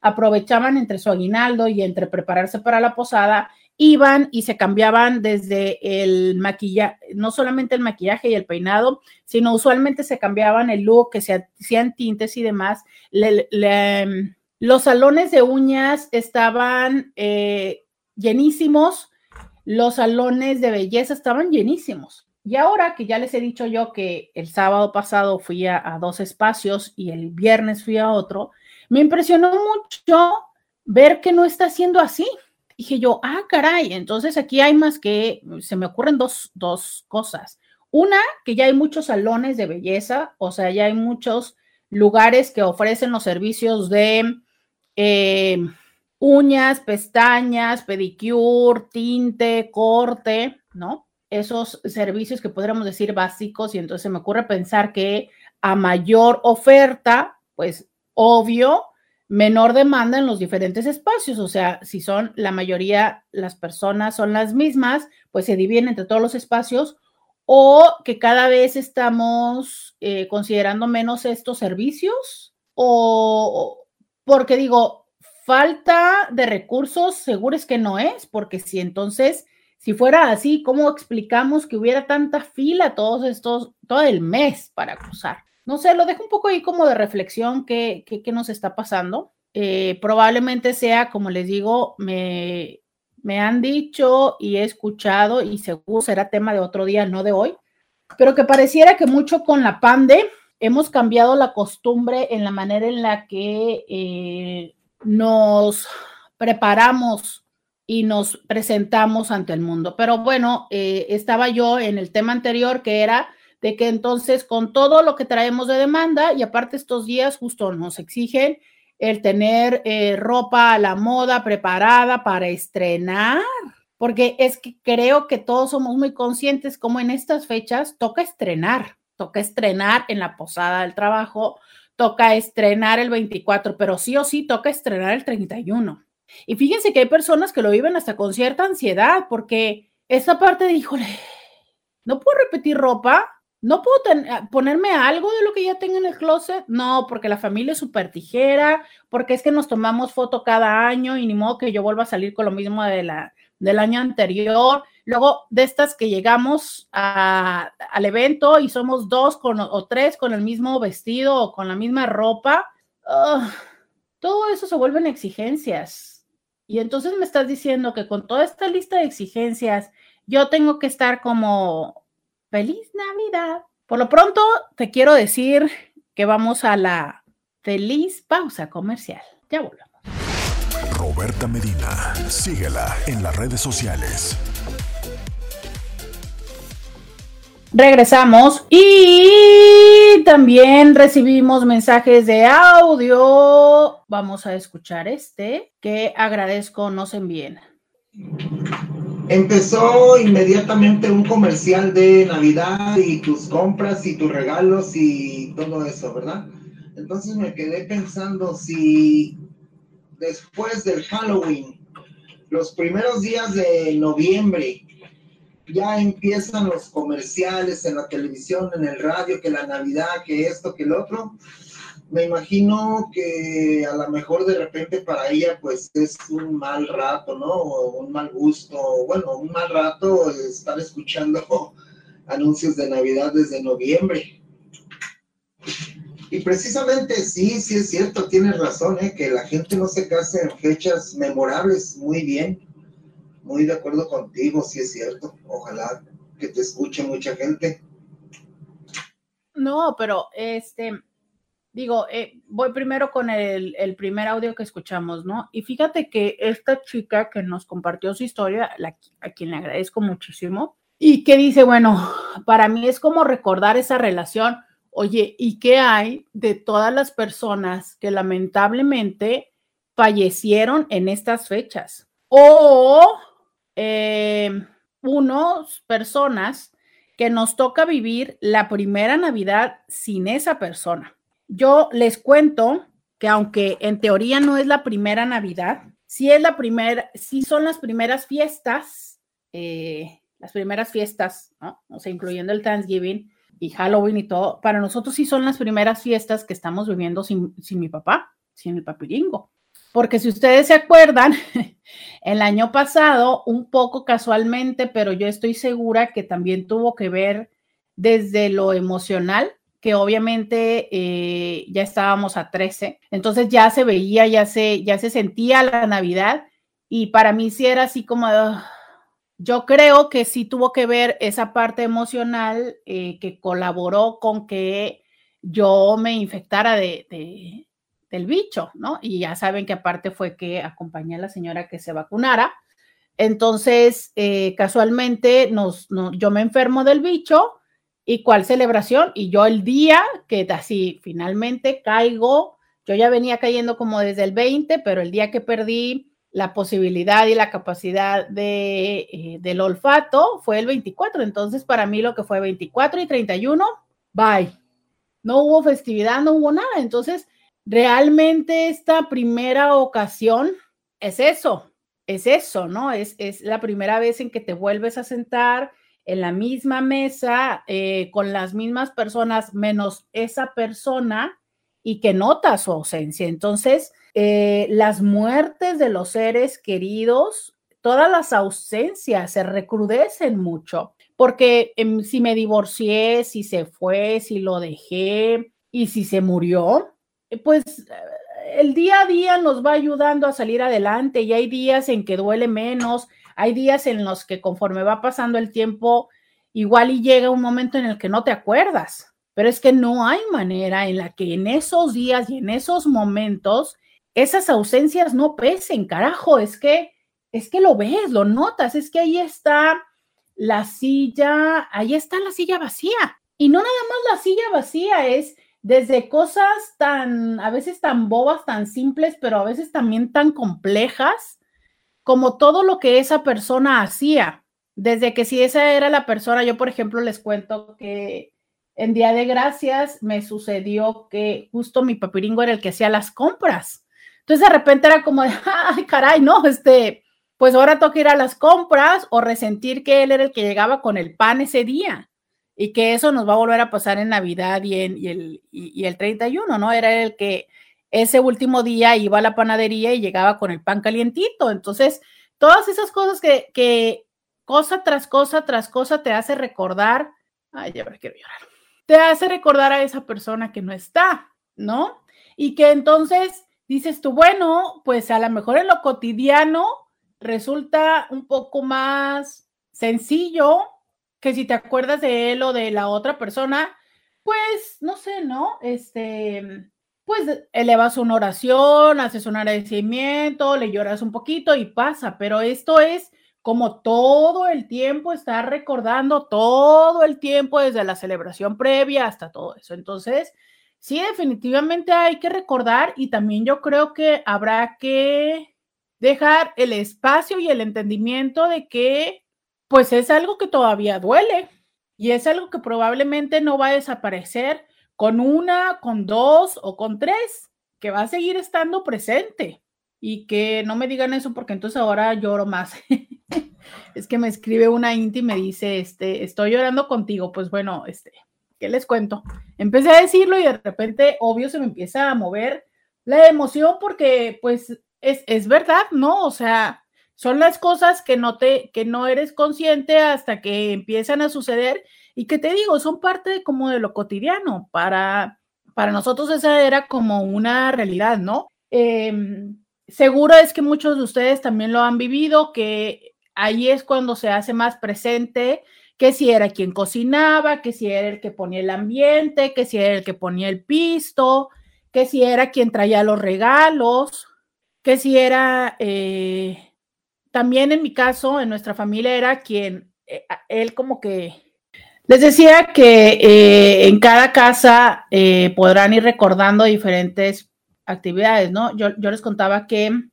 aprovechaban entre su aguinaldo y entre prepararse para la posada, iban y se cambiaban desde el maquillaje, no solamente el maquillaje y el peinado, sino usualmente se cambiaban el look, que se hacían tintes y demás. los salones de uñas estaban eh, llenísimos, los salones de belleza estaban llenísimos. Y ahora que ya les he dicho yo que el sábado pasado fui a, dos espacios y el viernes fui a otro, me impresionó mucho ver que no está siendo así. Dije yo, ah, caray, entonces aquí hay más que, se me ocurren dos, dos cosas. Una, que ya hay muchos salones de belleza, o sea, ya hay muchos lugares que ofrecen los servicios de eh, uñas, pestañas, pedicure, tinte, corte, ¿no? Esos servicios que podríamos decir básicos y entonces me ocurre pensar que a mayor oferta, pues obvio, menor demanda en los diferentes espacios. O sea, si son la mayoría, las personas son las mismas, pues se dividen entre todos los espacios o que cada vez estamos eh, considerando menos estos servicios o porque digo, falta de recursos, seguro es que no es, porque si entonces, si fuera así, ¿cómo explicamos que hubiera tanta fila todos estos, todo el mes para cruzar? No sé, lo dejo un poco ahí como de reflexión, ¿qué, qué, nos está pasando? Eh, probablemente sea, como les digo, me, me han dicho y he escuchado y seguro será tema de otro día, no de hoy, pero que pareciera que mucho con la pande hemos cambiado la costumbre en la manera en la que eh, nos preparamos y nos presentamos ante el mundo. Pero bueno, eh, estaba yo en el tema anterior que era de que entonces con todo lo que traemos de demanda y aparte estos días justo nos exigen el tener eh, ropa a la moda preparada para estrenar, porque es que creo que todos somos muy conscientes como en estas fechas toca estrenar, toca estrenar en la posada del trabajo, toca estrenar el 24, pero sí o sí toca estrenar el 31. Y fíjense que hay personas que lo viven hasta con cierta ansiedad, porque esa parte de, híjole, no puedo repetir ropa, no puedo ponerme algo de lo que ya tengo en el closet, no, porque la familia es súper tijera, porque es que nos tomamos foto cada año y ni modo que yo vuelva a salir con lo mismo de la, del año anterior. Luego, de estas que llegamos al evento y somos dos con, o tres con el mismo vestido o con la misma ropa, todo eso se vuelven exigencias. Y entonces me estás diciendo que con toda esta lista de exigencias, yo tengo que estar como feliz Navidad. Por lo pronto, te quiero decir que vamos a la feliz pausa comercial. Ya volvemos. Roberta Medina. Síguela en las redes sociales. Regresamos y también recibimos mensajes de audio. Vamos a escuchar este que agradezco nos envíen. Empezó inmediatamente un comercial de Navidad y tus compras y tus regalos y todo eso, ¿verdad? Entonces me quedé pensando si después del Halloween, los primeros días de noviembre, ya empiezan los comerciales en la televisión, en el radio, que la Navidad, que esto, que el otro. Me imagino que a lo mejor de repente para ella pues es un mal rato, ¿no? Un mal gusto, bueno, un mal rato estar escuchando anuncios de Navidad desde noviembre. Y precisamente sí, sí es cierto, tienes razón, ¿eh? que la gente no se case en fechas memorables, muy bien, muy de acuerdo contigo, sí es cierto, ojalá que te escuche mucha gente. No, pero este, digo, eh, voy primero con el, el, primer audio que escuchamos, ¿no? Y fíjate que esta chica que nos compartió su historia, a quien le agradezco muchísimo, y que dice, bueno, para mí es como recordar esa relación Oye, ¿y qué hay de todas las personas que lamentablemente fallecieron en estas fechas? O eh, unos personas que nos toca vivir la primera Navidad sin esa persona. Yo les cuento que aunque en teoría no es la primera Navidad, sí es la primera, sí son las primeras fiestas, eh, las primeras fiestas. O sea, incluyendo el Thanksgiving y Halloween y todo, para nosotros sí son las primeras fiestas que estamos viviendo sin, sin mi papá, sin el papiringo. Porque si ustedes se acuerdan, el año pasado, un poco casualmente, pero yo estoy segura que también tuvo que ver desde lo emocional, que obviamente eh, ya estábamos a 13, entonces ya se veía, ya se, ya se sentía la Navidad y para mí sí era así como, yo creo que sí tuvo que ver esa parte emocional eh, que colaboró con que yo me infectara de, del bicho, ¿no? Y ya saben que aparte fue que acompañé a la señora que se vacunara. Entonces, eh, casualmente, yo me enfermo del bicho y cuál celebración. Y yo el día que así finalmente caigo, yo ya venía cayendo como desde el 20, pero el día que perdí la posibilidad y la capacidad de, eh, del olfato fue el 24. Entonces, para mí lo que fue 24 y 31, bye. No hubo festividad, no hubo nada. Entonces, realmente esta primera ocasión es eso, es eso, ¿no? Es, es la primera vez en que te vuelves a sentar en la misma mesa eh, con las mismas personas menos esa persona y que nota su ausencia. Entonces, eh, las muertes de los seres queridos, todas las ausencias se recrudecen mucho, porque em, si me divorcié, si se fue, si lo dejé y si se murió, pues el día a día nos va ayudando a salir adelante y hay días en que duele menos, hay días en los que conforme va pasando el tiempo, igual y llega un momento en el que no te acuerdas, pero es que no hay manera en la que en esos días y en esos momentos esas ausencias no pesen, carajo, es que es que lo ves, lo notas, es que ahí está la silla, ahí está la silla vacía. Y no nada más la silla vacía, es desde cosas tan, a veces tan bobas, tan simples, pero a veces también tan complejas, como todo lo que esa persona hacía. Desde que si esa era la persona, yo por ejemplo les cuento que en Día de Gracias me sucedió que justo mi papiringo era el que hacía las compras. Entonces de repente era como de, ay, caray, no, este, pues ahora toca ir a las compras o resentir que él era el que llegaba con el pan ese día y que eso nos va a volver a pasar en Navidad y, en, el, y, el 31, ¿no? Era el que ese último día iba a la panadería y llegaba con el pan calientito. Entonces, todas esas cosas que, que cosa tras cosa tras cosa te hace recordar, ay, ya quiero llorar, te hace recordar a esa persona que no está, ¿no? Y que entonces dices tú, bueno, pues a lo mejor en lo cotidiano resulta un poco más sencillo que si te acuerdas de él o de la otra persona, pues no sé, ¿no? Este, pues elevas una oración, haces un agradecimiento, le lloras un poquito y pasa, pero esto es como todo el tiempo estar recordando, todo el tiempo desde la celebración previa hasta todo eso. Entonces, sí, definitivamente hay que recordar y también yo creo que habrá que dejar el espacio y el entendimiento de que pues es algo que todavía duele y es algo que probablemente no va a desaparecer con una, con dos o con tres, que va a seguir estando presente. Y que no me digan eso porque entonces ahora lloro más. es que me escribe una Inti y me dice, este, estoy llorando contigo. Pues bueno, este, ¿qué les cuento? Empecé a decirlo y de repente, obvio, se me empieza a mover la emoción porque, pues, es, es verdad, ¿no? O sea, son las cosas que no te, que no eres consciente hasta que empiezan a suceder y que te digo, son parte como de lo cotidiano. Para, para nosotros esa era como una realidad, ¿no? Em, seguro es que muchos de ustedes también lo han vivido, que ahí es cuando se hace más presente que si era quien cocinaba, que si era el que ponía el ambiente, que si era el que ponía el pisto, que si era quien traía los regalos, que si era eh, también en mi caso, en nuestra familia, era quien, eh, él como que les decía que eh, en cada casa eh, podrán ir recordando diferentes actividades, ¿no? Yo, yo les contaba que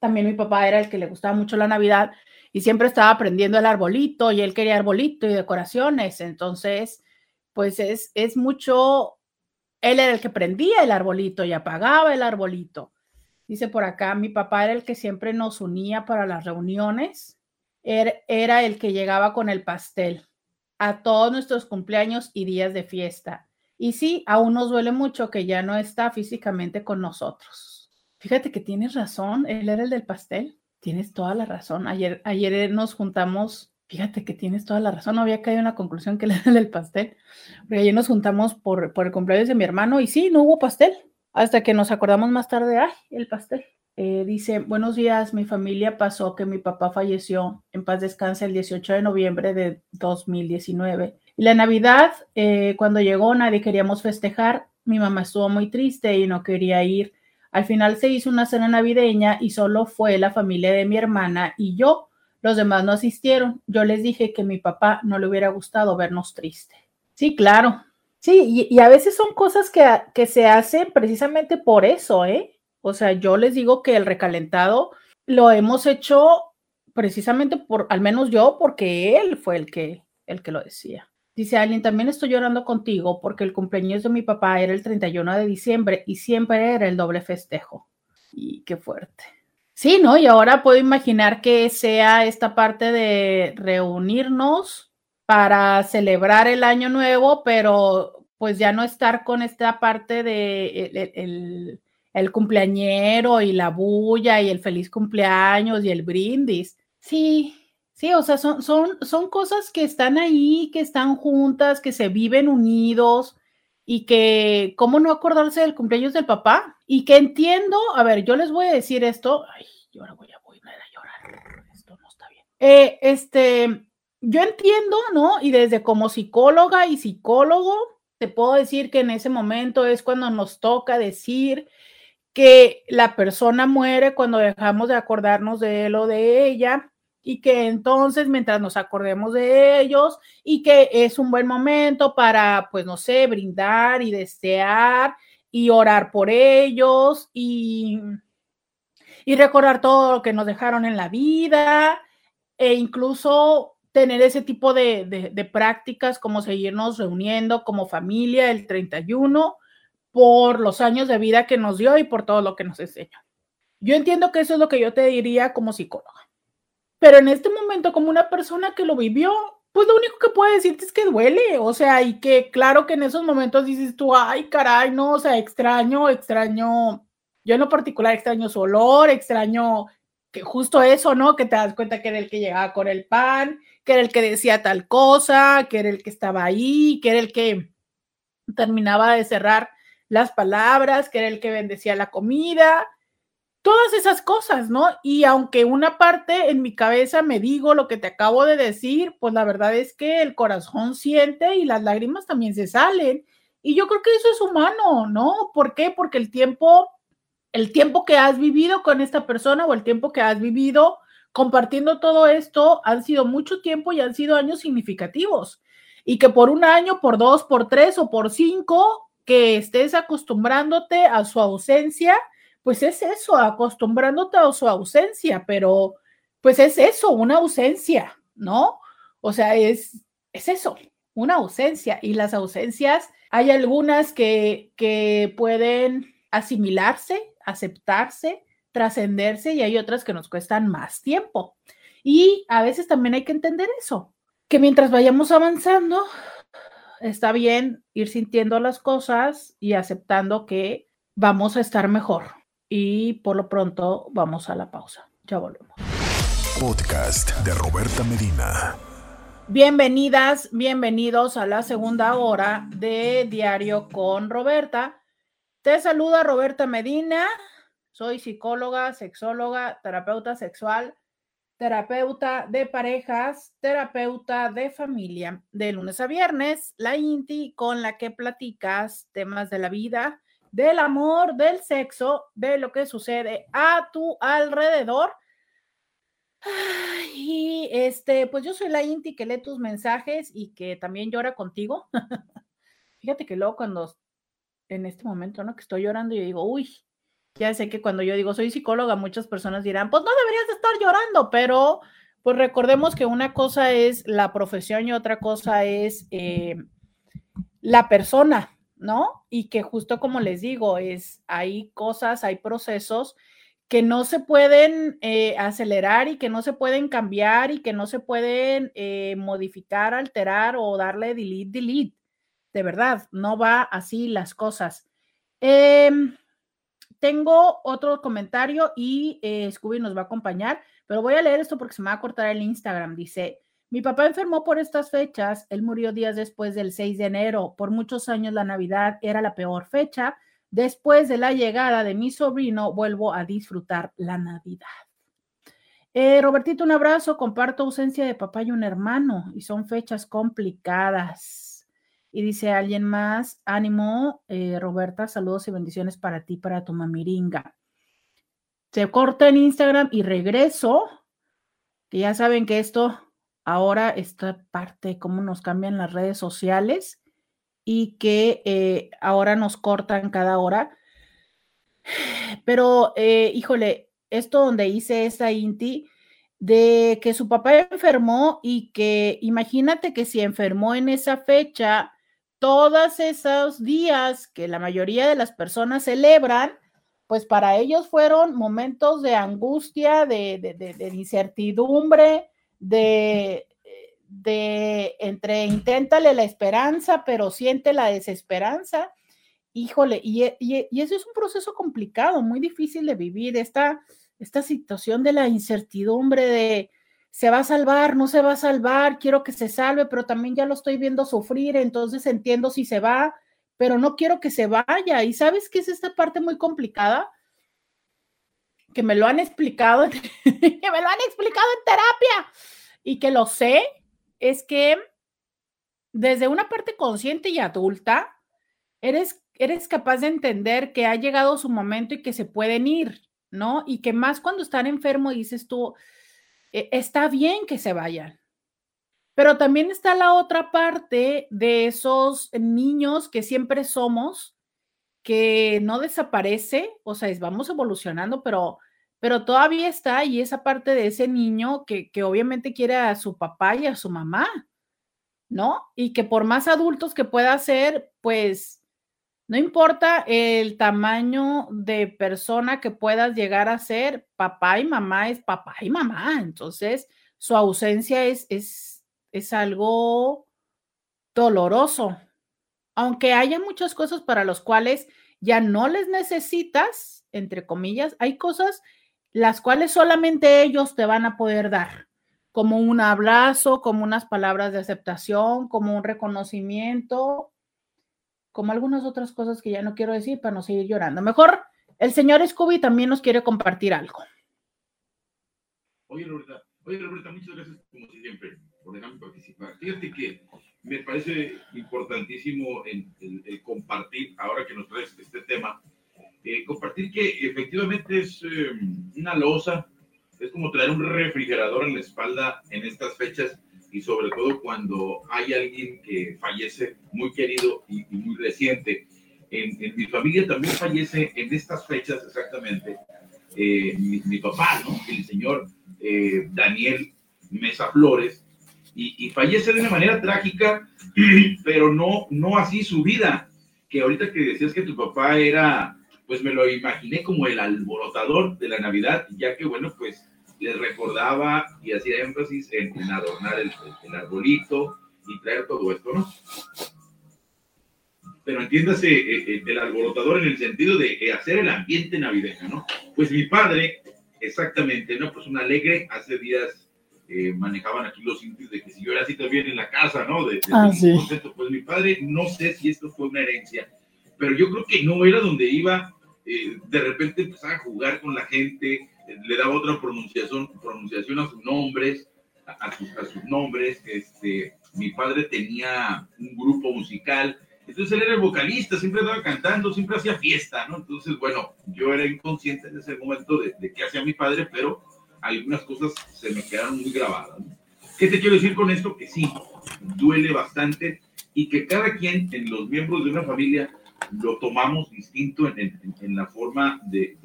también mi papá era el que le gustaba mucho la Navidad y siempre estaba prendiendo el arbolito y él quería arbolito y decoraciones. Entonces, pues es, es mucho, él era el que prendía el arbolito y apagaba el arbolito. Dice por acá, mi papá era el que siempre nos unía para las reuniones, er, era el que llegaba con el pastel a todos nuestros cumpleaños y días de fiesta. Y sí, aún nos duele mucho que ya no está físicamente con nosotros. Fíjate que tienes razón, él era el del pastel. Tienes toda la razón. Ayer, ayer nos juntamos, fíjate que tienes toda la razón, no había caído en la conclusión que él era el del pastel. Porque ayer nos juntamos por, por el cumpleaños de mi hermano y sí, no hubo pastel. Hasta que nos acordamos más tarde, ay, el pastel. Eh, dice, buenos días, mi familia pasó que mi papá falleció en paz descanse el 18 de noviembre de 2019. Y la Navidad, eh, cuando llegó, nadie queríamos festejar. Mi mamá estuvo muy triste y no quería ir. Al final se hizo una cena navideña y solo fue la familia de mi hermana y yo. Los demás no asistieron. Yo les dije que mi papá no le hubiera gustado vernos triste. Sí, claro. Sí, y, a veces son cosas que, que se hacen precisamente por eso, ¿eh? O sea, yo les digo que el recalentado lo hemos hecho precisamente por, al menos yo, porque él fue el que, el que lo decía. Dice alguien, también estoy llorando contigo porque el cumpleaños de mi papá era el 31 de diciembre y siempre era el doble festejo. Y qué fuerte. Sí, ¿no? Y ahora puedo imaginar que sea esta parte de reunirnos para celebrar el año nuevo, pero pues ya no estar con esta parte de el, el cumpleañero y la bulla y el feliz cumpleaños y el brindis. Sí, sí, o sea, son, son, son cosas que están ahí, que están juntas, que se viven unidos y que, ¿cómo no acordarse del cumpleaños del papá? Y que entiendo, a ver, yo les voy a decir esto, ay, yo ahora voy a, voy a llorar, esto no está bien. Eh, este, yo entiendo, ¿no? Y desde como psicóloga y psicólogo, te puedo decir que en ese momento es cuando nos toca decir que la persona muere cuando dejamos de acordarnos de él o de ella y que entonces mientras nos acordemos de ellos y que es un buen momento para, pues no sé, brindar y desear y orar por ellos y, y recordar todo lo que nos dejaron en la vida e incluso tener ese tipo de, de, de prácticas como seguirnos reuniendo como familia el 31 por los años de vida que nos dio y por todo lo que nos enseñó. Yo entiendo que eso es lo que yo te diría como psicóloga. Pero en este momento, como una persona que lo vivió, pues lo único que puedo decirte es que duele, o sea, y que claro que en esos momentos dices tú, ay, caray, no, o sea, extraño, extraño, yo en lo particular extraño su olor, extraño que justo eso, ¿no? Que te das cuenta que era el que llegaba con el pan, que era el que decía tal cosa, que era el que estaba ahí, que era el que terminaba de cerrar las palabras, que era el que bendecía la comida, todas esas cosas, ¿no? Y aunque una parte en mi cabeza me digo lo que te acabo de decir, pues la verdad es que el corazón siente y las lágrimas también se salen. Y yo creo que eso es humano, ¿no? ¿Por qué? Porque el tiempo, el tiempo que has vivido con esta persona o el tiempo que has vivido compartiendo todo esto han sido mucho tiempo y han sido años significativos. Y que por un año, por dos, por tres o por cinco, que estés acostumbrándote a su ausencia, pues es eso, acostumbrándote a su ausencia, pero pues es eso, una ausencia, ¿no? O sea, es, es eso, una ausencia. Y las ausencias, hay algunas que, que pueden asimilarse, aceptarse, trascenderse y hay otras que nos cuestan más tiempo. Y a veces también hay que entender eso, que mientras vayamos avanzando, está bien ir sintiendo las cosas y aceptando que vamos a estar mejor. Y por lo pronto vamos a la pausa. Ya volvemos. Podcast de Roberta Medina. Bienvenidas, bienvenidos a la segunda hora de Diario con Roberta. Te saluda Roberta Medina. Soy psicóloga, sexóloga, terapeuta sexual terapeuta de parejas, terapeuta de familia, de lunes a viernes, la INTI con la que platicas temas de la vida, del amor, del sexo, de lo que sucede a tu alrededor. Y este, pues yo soy la Inti que lee tus mensajes y que también llora contigo. Fíjate que luego cuando en este momento, ¿no? Que estoy llorando, yo digo, uy, ya sé que cuando yo digo soy psicóloga, muchas personas dirán, pues no deberías estar llorando, pero pues recordemos que una cosa es la profesión y otra cosa es eh, la persona, ¿no? Y que justo como les digo, es, hay cosas, hay procesos que no se pueden eh, acelerar y que no se pueden cambiar y que no se pueden eh, modificar, alterar o darle delete, delete. De verdad, no va así las cosas. Em, tengo otro comentario y eh, Scooby nos va a acompañar, pero voy a leer esto porque se me va a cortar el Instagram. Dice, mi papá enfermó por estas fechas, él murió días después del 6 de enero. Por muchos años la Navidad era la peor fecha. Después de la llegada de mi sobrino, vuelvo a disfrutar la Navidad. Eh, Robertito, un abrazo. Comparto ausencia de papá y un hermano y son fechas complicadas. Y dice alguien más, ánimo, eh, Roberta, saludos y bendiciones para ti, para tu mamiringa. Se corta en Instagram y regreso, que ya saben que esto ahora está parte de cómo nos cambian las redes sociales y que eh, ahora nos cortan cada hora. Pero, eh, híjole, esto donde hice esa Inti, de que su papá enfermó y que imagínate que si enfermó en esa fecha, todos esos días que la mayoría de las personas celebran, pues para ellos fueron momentos de angustia, de, incertidumbre, de, de entre inténtale la esperanza, pero siente la desesperanza. Híjole, y, y, eso es un proceso complicado, muy difícil de vivir, esta, esta situación de la incertidumbre, de, se va a salvar, no se va a salvar, quiero que se salve, pero también ya lo estoy viendo sufrir, entonces entiendo si se va, pero no quiero que se vaya. ¿Y sabes qué es esta parte muy complicada? Que me lo han explicado, que me lo han explicado en terapia y que lo sé, es que desde una parte consciente y adulta, eres, eres capaz de entender que ha llegado su momento y que se pueden ir, ¿no? Y que más cuando están enfermos dices tú, e, está bien que se vayan. Pero también está la otra parte de esos niños que siempre somos, que no desaparece, o sea, vamos evolucionando, pero, pero todavía está y esa parte de ese niño que, que obviamente quiere a su papá y a su mamá, ¿no? Y que por más adultos que pueda ser, pues no importa el tamaño de persona que puedas llegar a ser, papá y mamá es papá y mamá. Entonces, su ausencia es, es, es algo doloroso. Aunque haya muchas cosas para las cuales ya no les necesitas, entre comillas, hay cosas las cuales solamente ellos te van a poder dar, como un abrazo, como unas palabras de aceptación, como un reconocimiento, como algunas otras cosas que ya no quiero decir para no seguir llorando. Mejor el señor Scooby también nos quiere compartir algo. Oye, Roberta, oye, Roberta, muchas gracias como siempre por dejarme participar. Fíjate que me parece importantísimo el, compartir, ahora que nos traes este tema, eh, compartir que efectivamente es eh, una losa, es como traer un refrigerador en la espalda en estas fechas y sobre todo cuando hay alguien que fallece muy querido y, muy reciente. En, mi familia también fallece en estas fechas exactamente eh, mi, papá, ¿no? el señor eh, Daniel Mesa Flores, y, fallece de una manera trágica, pero no, no así su vida, que ahorita que decías que tu papá era, pues me lo imaginé como el alborotador de la Navidad, ya que bueno, pues les recordaba y hacía énfasis en, adornar el, arbolito y traer todo esto, ¿no? Pero entiéndase eh, eh, el alborotador en el sentido de eh, hacer el ambiente navideño, ¿no? Pues mi padre, exactamente, ¿no? Pues un alegre, hace días manejaban aquí los indios de que si yo era así también en la casa, ¿no? De, ah, sí. Pues mi padre, no sé si esto fue una herencia, pero yo creo que no era donde iba, de repente empezaba a jugar con la gente, le daba otra pronunciación, pronunciación a sus nombres, a, sus, a sus nombres. Este, mi padre tenía un grupo musical, entonces él era el vocalista, siempre estaba cantando, siempre hacía fiesta, ¿no? Entonces, bueno, yo era inconsciente en ese momento de, de qué hacía mi padre, pero algunas cosas se me quedaron muy grabadas. ¿Qué te quiero decir con esto? Que sí, duele bastante y que cada quien en los miembros de una familia lo tomamos distinto en, en, la forma de,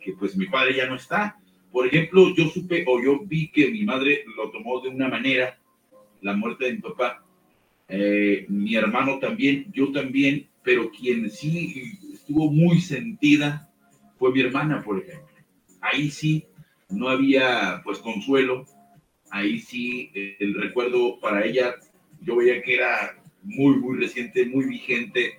que pues mi padre ya no está. Por ejemplo, yo supe o yo vi que mi madre lo tomó de una manera, la muerte de mi papá, eh, mi hermano también, yo también, pero quien sí estuvo muy sentida fue mi hermana, por ejemplo. ahí sí no había pues consuelo, ahí sí el recuerdo para ella, yo veía que era muy, muy reciente, muy vigente,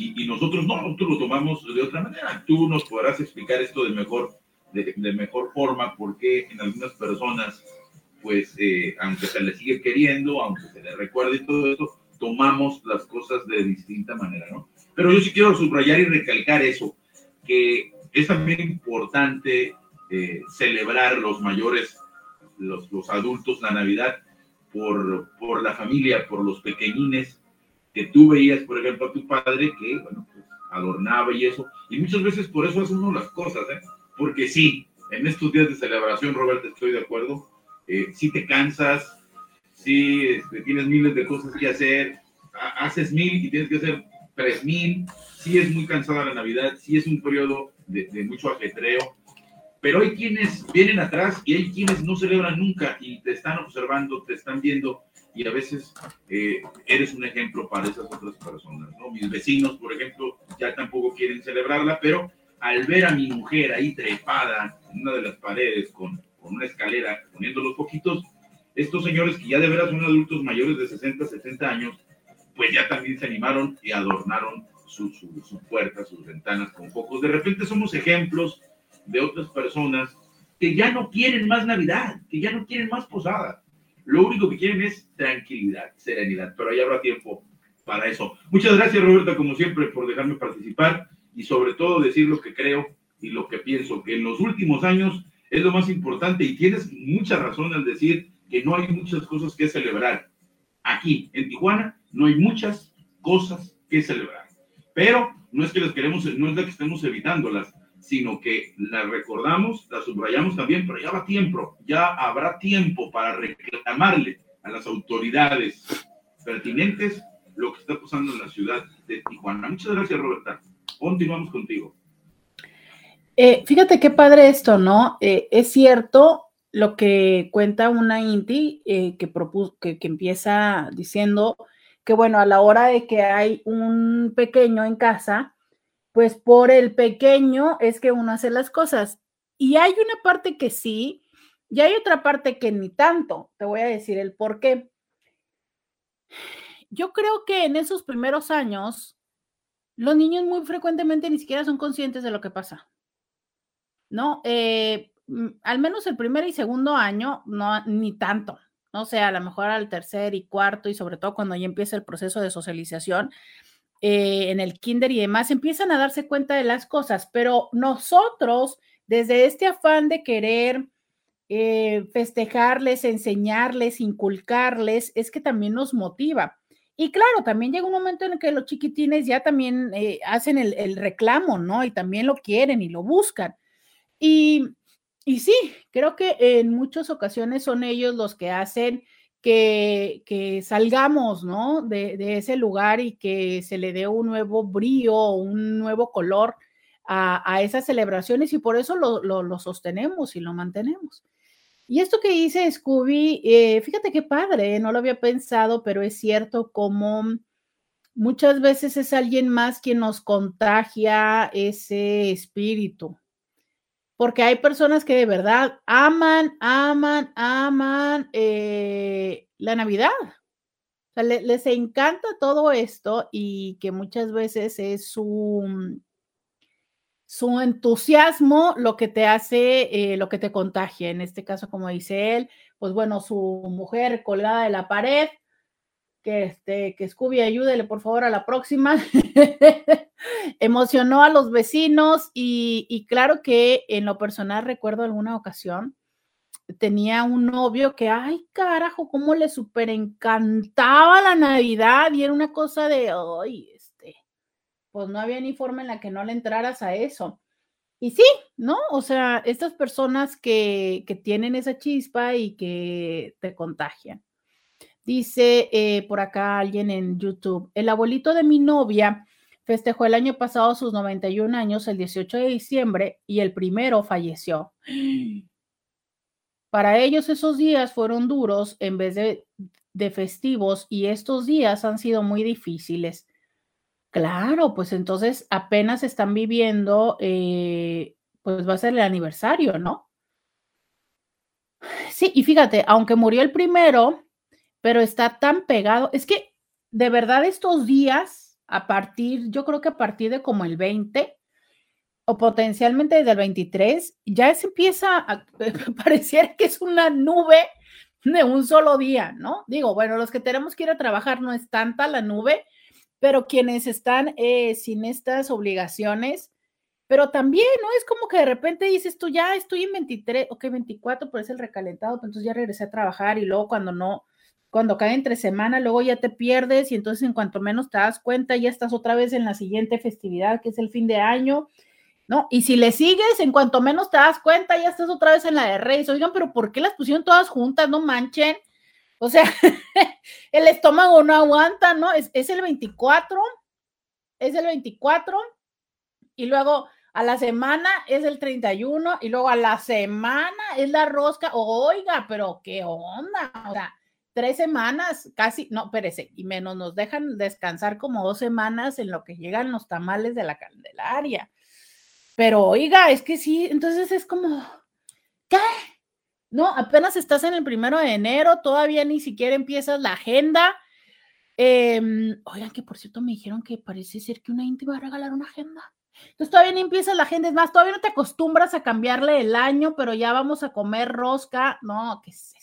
y, nosotros no, nosotros lo tomamos de otra manera. Tú nos podrás explicar esto de mejor, de, mejor forma, porque en algunas personas, pues, eh, aunque se le sigue queriendo, aunque se le recuerde todo esto, tomamos las cosas de distinta manera, ¿no? Pero yo sí quiero subrayar y recalcar eso, que es también importante eh, celebrar los mayores, los, los adultos, la Navidad, por, por la familia, por los pequeñines, que tú veías, por ejemplo, a tu padre que, bueno, pues, adornaba y eso, y muchas veces por eso hace uno las cosas, ¿eh? Porque sí, en estos días de celebración, Roberto, estoy de acuerdo, eh, sí te cansas, sí este, tienes miles de cosas que hacer, haces mil y tienes que hacer tres mil, sí es muy cansada la Navidad, sí es un periodo de, de mucho ajetreo, pero hay quienes vienen atrás y hay quienes no celebran nunca y te están observando, te están viendo y a veces eh, eres un ejemplo para esas otras personas, ¿no? Mis vecinos, por ejemplo, ya tampoco quieren celebrarla, pero al ver a mi mujer ahí trepada en una de las paredes con, con una escalera, poniendo los poquitos, estos señores que ya de veras son adultos mayores de 60, 70 años, pues ya también se animaron y adornaron sus su, puertas, sus ventanas con focos. De repente somos ejemplos de otras personas que ya no quieren más Navidad, que ya no quieren más posada, lo único que quieren es tranquilidad, serenidad, pero ahí habrá tiempo para eso. Muchas gracias, Roberta, como siempre, por dejarme participar y sobre todo decir lo que creo y lo que pienso, que en los últimos años es lo más importante y tienes mucha razón al decir que no hay muchas cosas que celebrar. Aquí, en Tijuana, no hay muchas cosas que celebrar. Pero no es que las queremos, no es que estemos evitándolas, sino que la recordamos, la subrayamos también, pero ya va tiempo, ya habrá tiempo para reclamarle a las autoridades pertinentes lo que está pasando en la ciudad de Tijuana. Muchas gracias, Roberta. Continuamos contigo. Eh, fíjate qué padre esto, ¿no? Eh, es cierto lo que cuenta una Inti eh, que, que, que empieza diciendo que, bueno, a la hora de que hay un pequeño en casa, pues por el pequeño es que uno hace las cosas. Y hay una parte que sí, y hay otra parte que ni tanto. Te voy a decir el por qué. Yo creo que en esos primeros años, los niños muy frecuentemente ni siquiera son conscientes de lo que pasa. ¿No? Eh, al menos el primer y segundo año, no, ni tanto. No sé, a lo mejor al tercer y cuarto, y sobre todo cuando ya empieza el proceso de socialización, eh, en el kinder y demás, empiezan a darse cuenta de las cosas, pero nosotros, desde este afán de querer eh, festejarles, enseñarles, inculcarles, es que también nos motiva. Y claro, también llega un momento en el que los chiquitines ya también eh, hacen el, el, reclamo, ¿no? Y también lo quieren y lo buscan. Y, y sí, creo que en muchas ocasiones son ellos los que hacen que, salgamos, ¿no? De, ese lugar y que se le dé un nuevo brío, un nuevo color a, esas celebraciones y por eso lo, sostenemos y lo mantenemos. Y esto que dice Scooby, eh, fíjate qué padre, no lo había pensado, pero es cierto como muchas veces es alguien más quien nos contagia ese espíritu, porque hay personas que de verdad aman, aman, aman eh, la Navidad. O sea, les encanta todo esto y que muchas veces es su, su entusiasmo lo que te hace, eh, lo que te contagia. En este caso, como dice él, pues bueno, su mujer colgada de la pared, que, este, que Scooby ayúdele por favor a la próxima. Emocionó a los vecinos y, y, claro que en lo personal recuerdo alguna ocasión, tenía un novio que, ay carajo, cómo le súper encantaba la Navidad y era una cosa de, ay, este, pues no había ni forma en la que no le entraras a eso. Y sí, ¿no? O sea, estas personas que, que tienen esa chispa y que te contagian. Dice eh, por acá alguien en YouTube, el abuelito de mi novia festejó el año pasado sus 91 años el 18 de diciembre y el primero falleció. Para ellos esos días fueron duros en vez de, de festivos y estos días han sido muy difíciles. Claro, pues entonces apenas están viviendo eh, pues va a ser el aniversario, ¿no? Sí, y fíjate, aunque murió el primero, pero está tan pegado, es que de verdad estos días, a partir, yo creo que a partir de como el 20 o potencialmente desde el 23, ya se empieza a parecer que es una nube de un solo día, ¿no? Digo, bueno, los que tenemos que ir a trabajar no es tanta la nube, pero quienes están eh, sin estas obligaciones, pero también, ¿no? Es como que de repente dices tú, ya estoy en 23, ok, 24, pero es el recalentado, entonces ya regresé a trabajar y luego cuando no, cuando cae entre semana, luego ya te pierdes y entonces en cuanto menos te das cuenta, ya estás otra vez en la siguiente festividad, que es el fin de año, ¿no? Y si le sigues, en cuanto menos te das cuenta, ya estás otra vez en la de Reyes. Oigan, pero ¿por qué las pusieron todas juntas? No manchen. O sea, el estómago no aguanta, ¿no? Es, es el 24, es el 24, y luego a la semana es el 31, y luego a la semana es la rosca. Oiga, pero qué onda, o sea, tres semanas, casi, no, espérese, y menos nos dejan descansar como dos semanas en lo que llegan los tamales de la Candelaria. Pero oiga, es que sí, entonces es como, ¿qué? No, apenas estás en el primero de enero, todavía ni siquiera empiezas la agenda. Em, oigan, que por cierto me dijeron que parece ser que una Inti va a regalar una agenda. Entonces todavía ni empiezas la agenda, es más, todavía no te acostumbras a cambiarle el año, pero ya vamos a comer rosca. No, ¿qué eso?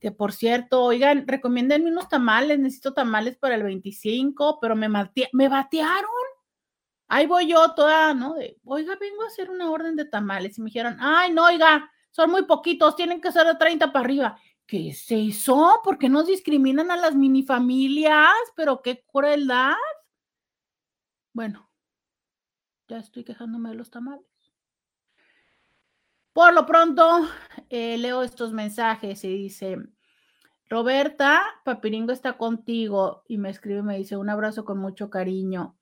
Que por cierto, oigan, recomiéndenme unos tamales, necesito tamales para el 25, pero me, me batearon. Ahí voy yo toda, ¿no? Oiga, vengo a hacer una orden de tamales. Y me dijeron, ay, no, oiga, son muy poquitos, tienen que ser de 30 para arriba. ¿Qué se hizo? ¿Por qué nos discriminan a las minifamilias? Pero qué crueldad. Bueno, ya estoy quejándome de los tamales. Por lo pronto, eh, leo estos mensajes y dice, Roberta, Papiringo está contigo y me escribe, me dice, un abrazo con mucho cariño.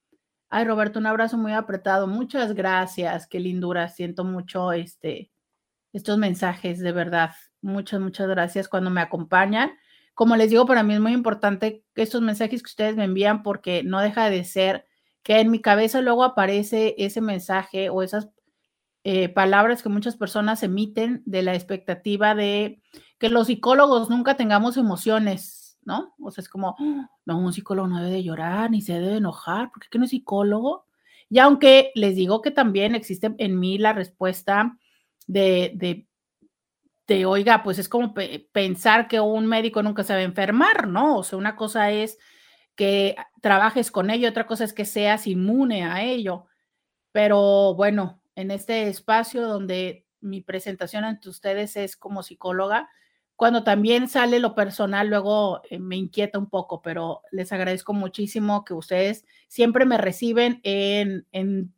Ay, Roberto, un abrazo muy apretado. Muchas gracias. Qué lindura. Siento mucho este, estos mensajes, de verdad. Muchas, muchas gracias cuando me acompañan. Como les digo, para mí es muy importante estos mensajes que ustedes me envían porque no deja de ser que en mi cabeza luego aparece ese mensaje o esas eh, palabras que muchas personas emiten de la expectativa de que los psicólogos nunca tengamos emociones ¿no? O sea, es como, no, un psicólogo no debe de llorar ni se debe enojar, porque qué no es psicólogo? Y aunque les digo que también existe en mí la respuesta de, de, de oiga, pues es como pensar que un médico nunca se va a enfermar, ¿no? O sea, una cosa es que trabajes con ello, otra cosa es que seas inmune a ello. Pero bueno, en este espacio donde mi presentación ante ustedes es como psicóloga, cuando también sale lo personal, luego eh, me inquieta un poco, pero les agradezco muchísimo que ustedes siempre me reciben en,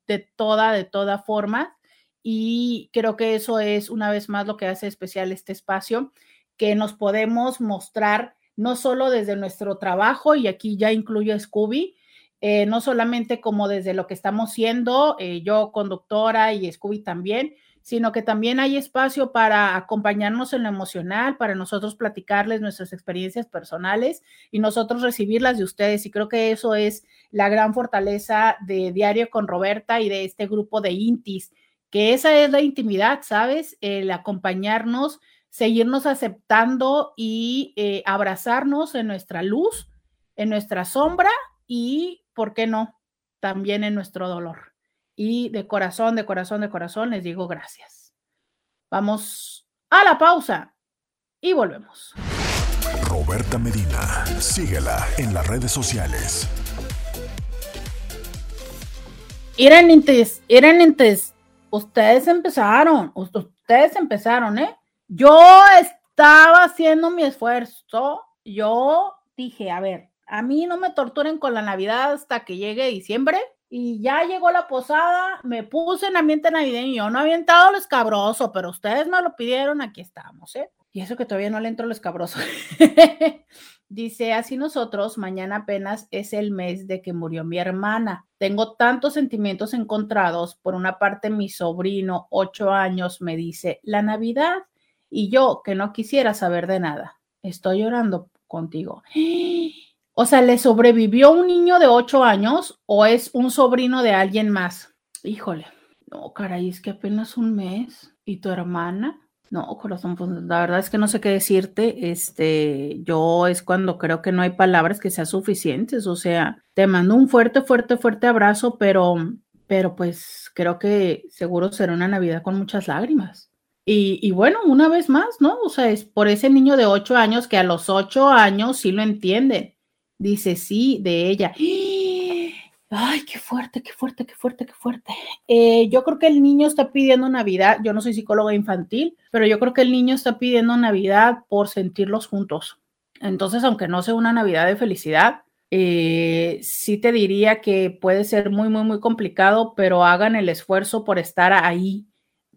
de toda, de toda forma. Y creo que eso es una vez más lo que hace especial este espacio, que nos podemos mostrar no solo desde nuestro trabajo, y aquí ya incluyo a Scooby, eh, no solamente como desde lo que estamos siendo, eh, yo conductora y Scooby también, sino que también hay espacio para acompañarnos en lo emocional, para nosotros platicarles nuestras experiencias personales y nosotros recibirlas de ustedes. Y creo que eso es la gran fortaleza de Diario con Roberta y de este grupo de Intis, que esa es la intimidad, ¿sabes? El acompañarnos, seguirnos aceptando y eh, abrazarnos en nuestra luz, en nuestra sombra y, ¿por qué no? También en nuestro dolor y de corazón, de corazón, de corazón les digo gracias. Vamos a la pausa y volvemos. Roberta Medina, síguela en las redes sociales. Eran entes, ustedes empezaron, ustedes empezaron, ¿eh? Yo estaba haciendo mi esfuerzo, yo dije, a ver, a mí no me torturen con la Navidad hasta que llegue diciembre y ya llegó la posada, me puse en ambiente navideño, yo no había entrado lo escabroso, pero ustedes me lo pidieron, aquí estamos, ¿eh? Y eso que todavía no le entro lo escabroso. Dice, así nosotros, mañana apenas es el mes de que murió mi hermana. Tengo tantos sentimientos encontrados. Por una parte, mi sobrino, ocho años, me dice, la Navidad. Y yo, que no quisiera saber de nada, estoy llorando contigo. O sea, ¿le sobrevivió un niño de ocho años o es un sobrino de alguien más? Híjole, No, caray, es que apenas un mes. ¿Y tu hermana? No, corazón, pues la verdad es que no sé qué decirte. Este, yo es cuando creo que no hay palabras que sean suficientes. O sea, te mando un fuerte, fuerte, fuerte abrazo, pero, pero pues creo que seguro será una Navidad con muchas lágrimas. Y, y, bueno, una vez más, ¿no? O sea, es por ese niño de ocho años que a los ocho años sí lo entienden. Dice sí de ella. Ay, qué fuerte, qué fuerte, qué fuerte, qué fuerte. Eh, yo creo que el niño está pidiendo Navidad. Yo no soy psicóloga infantil, pero yo creo que el niño está pidiendo Navidad por sentirlos juntos. Entonces, aunque no sea una Navidad de felicidad, eh, sí te diría que puede ser muy, muy, muy complicado, pero hagan el esfuerzo por estar ahí,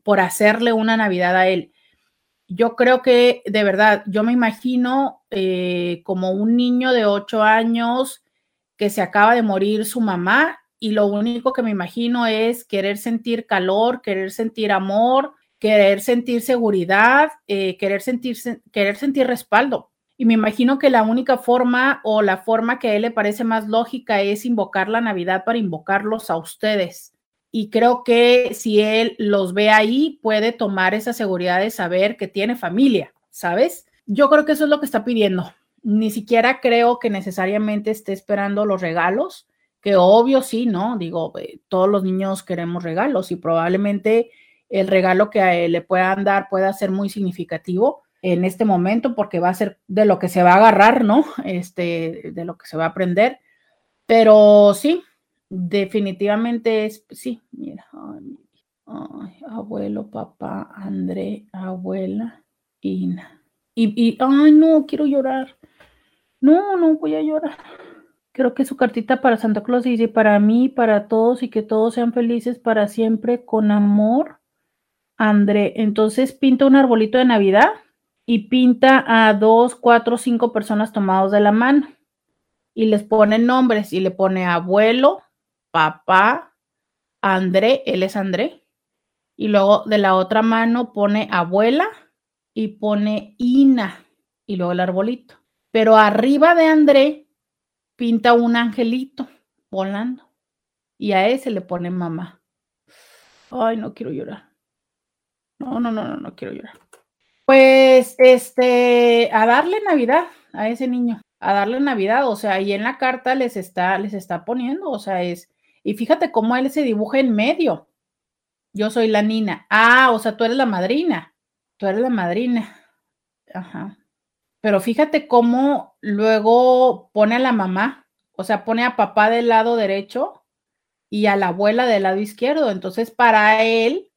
por hacerle una Navidad a él. Yo creo que, de verdad, yo me imagino eh, como un niño de ocho años que se acaba de morir su mamá y lo único que me imagino es querer sentir calor, querer sentir amor, querer sentir seguridad, eh, querer, sentir, querer sentir respaldo. Y me imagino que la única forma o la forma que a él le parece más lógica es invocar la Navidad para invocarlos a ustedes. Y creo que si él los ve ahí, puede tomar esa seguridad de saber que tiene familia, ¿sabes? Yo creo que eso es lo que está pidiendo ni siquiera creo que necesariamente esté esperando los regalos, que obvio sí, ¿no? Digo, eh, todos los niños queremos regalos y probablemente el regalo que le puedan dar pueda ser muy significativo en este momento porque va a ser de lo que se va a agarrar, ¿no? Este, de lo que se va a aprender. Pero sí, definitivamente es, sí, mira, abuelo, papá, André, abuela, Ina. Y, y, ay, no, quiero llorar. No, no voy a llorar. Creo que su cartita para Santa Claus dice para mí, para todos y que todos sean felices para siempre con amor. André, entonces pinta un arbolito de Navidad y pinta a dos, cuatro, cinco personas tomados de la mano y les pone nombres y le pone abuelo, papá, André, él es André. Y luego de la otra mano pone abuela y pone Ina y luego el arbolito. Pero arriba de André pinta un angelito volando y a ese le pone mamá. Ay, no quiero llorar. No, no, no, no, no quiero llorar. Pues, este, a darle Navidad a ese niño, a darle Navidad, o sea, ahí en la carta les está, les está poniendo, o sea, es, y fíjate cómo él se dibuja en medio. Yo soy la nina. Ah, o sea, tú eres la madrina. Tú eres la madrina. Ajá. Pero fíjate cómo luego pone a la mamá, o sea, pone a papá del lado derecho y a la abuela del lado izquierdo. Entonces, para él,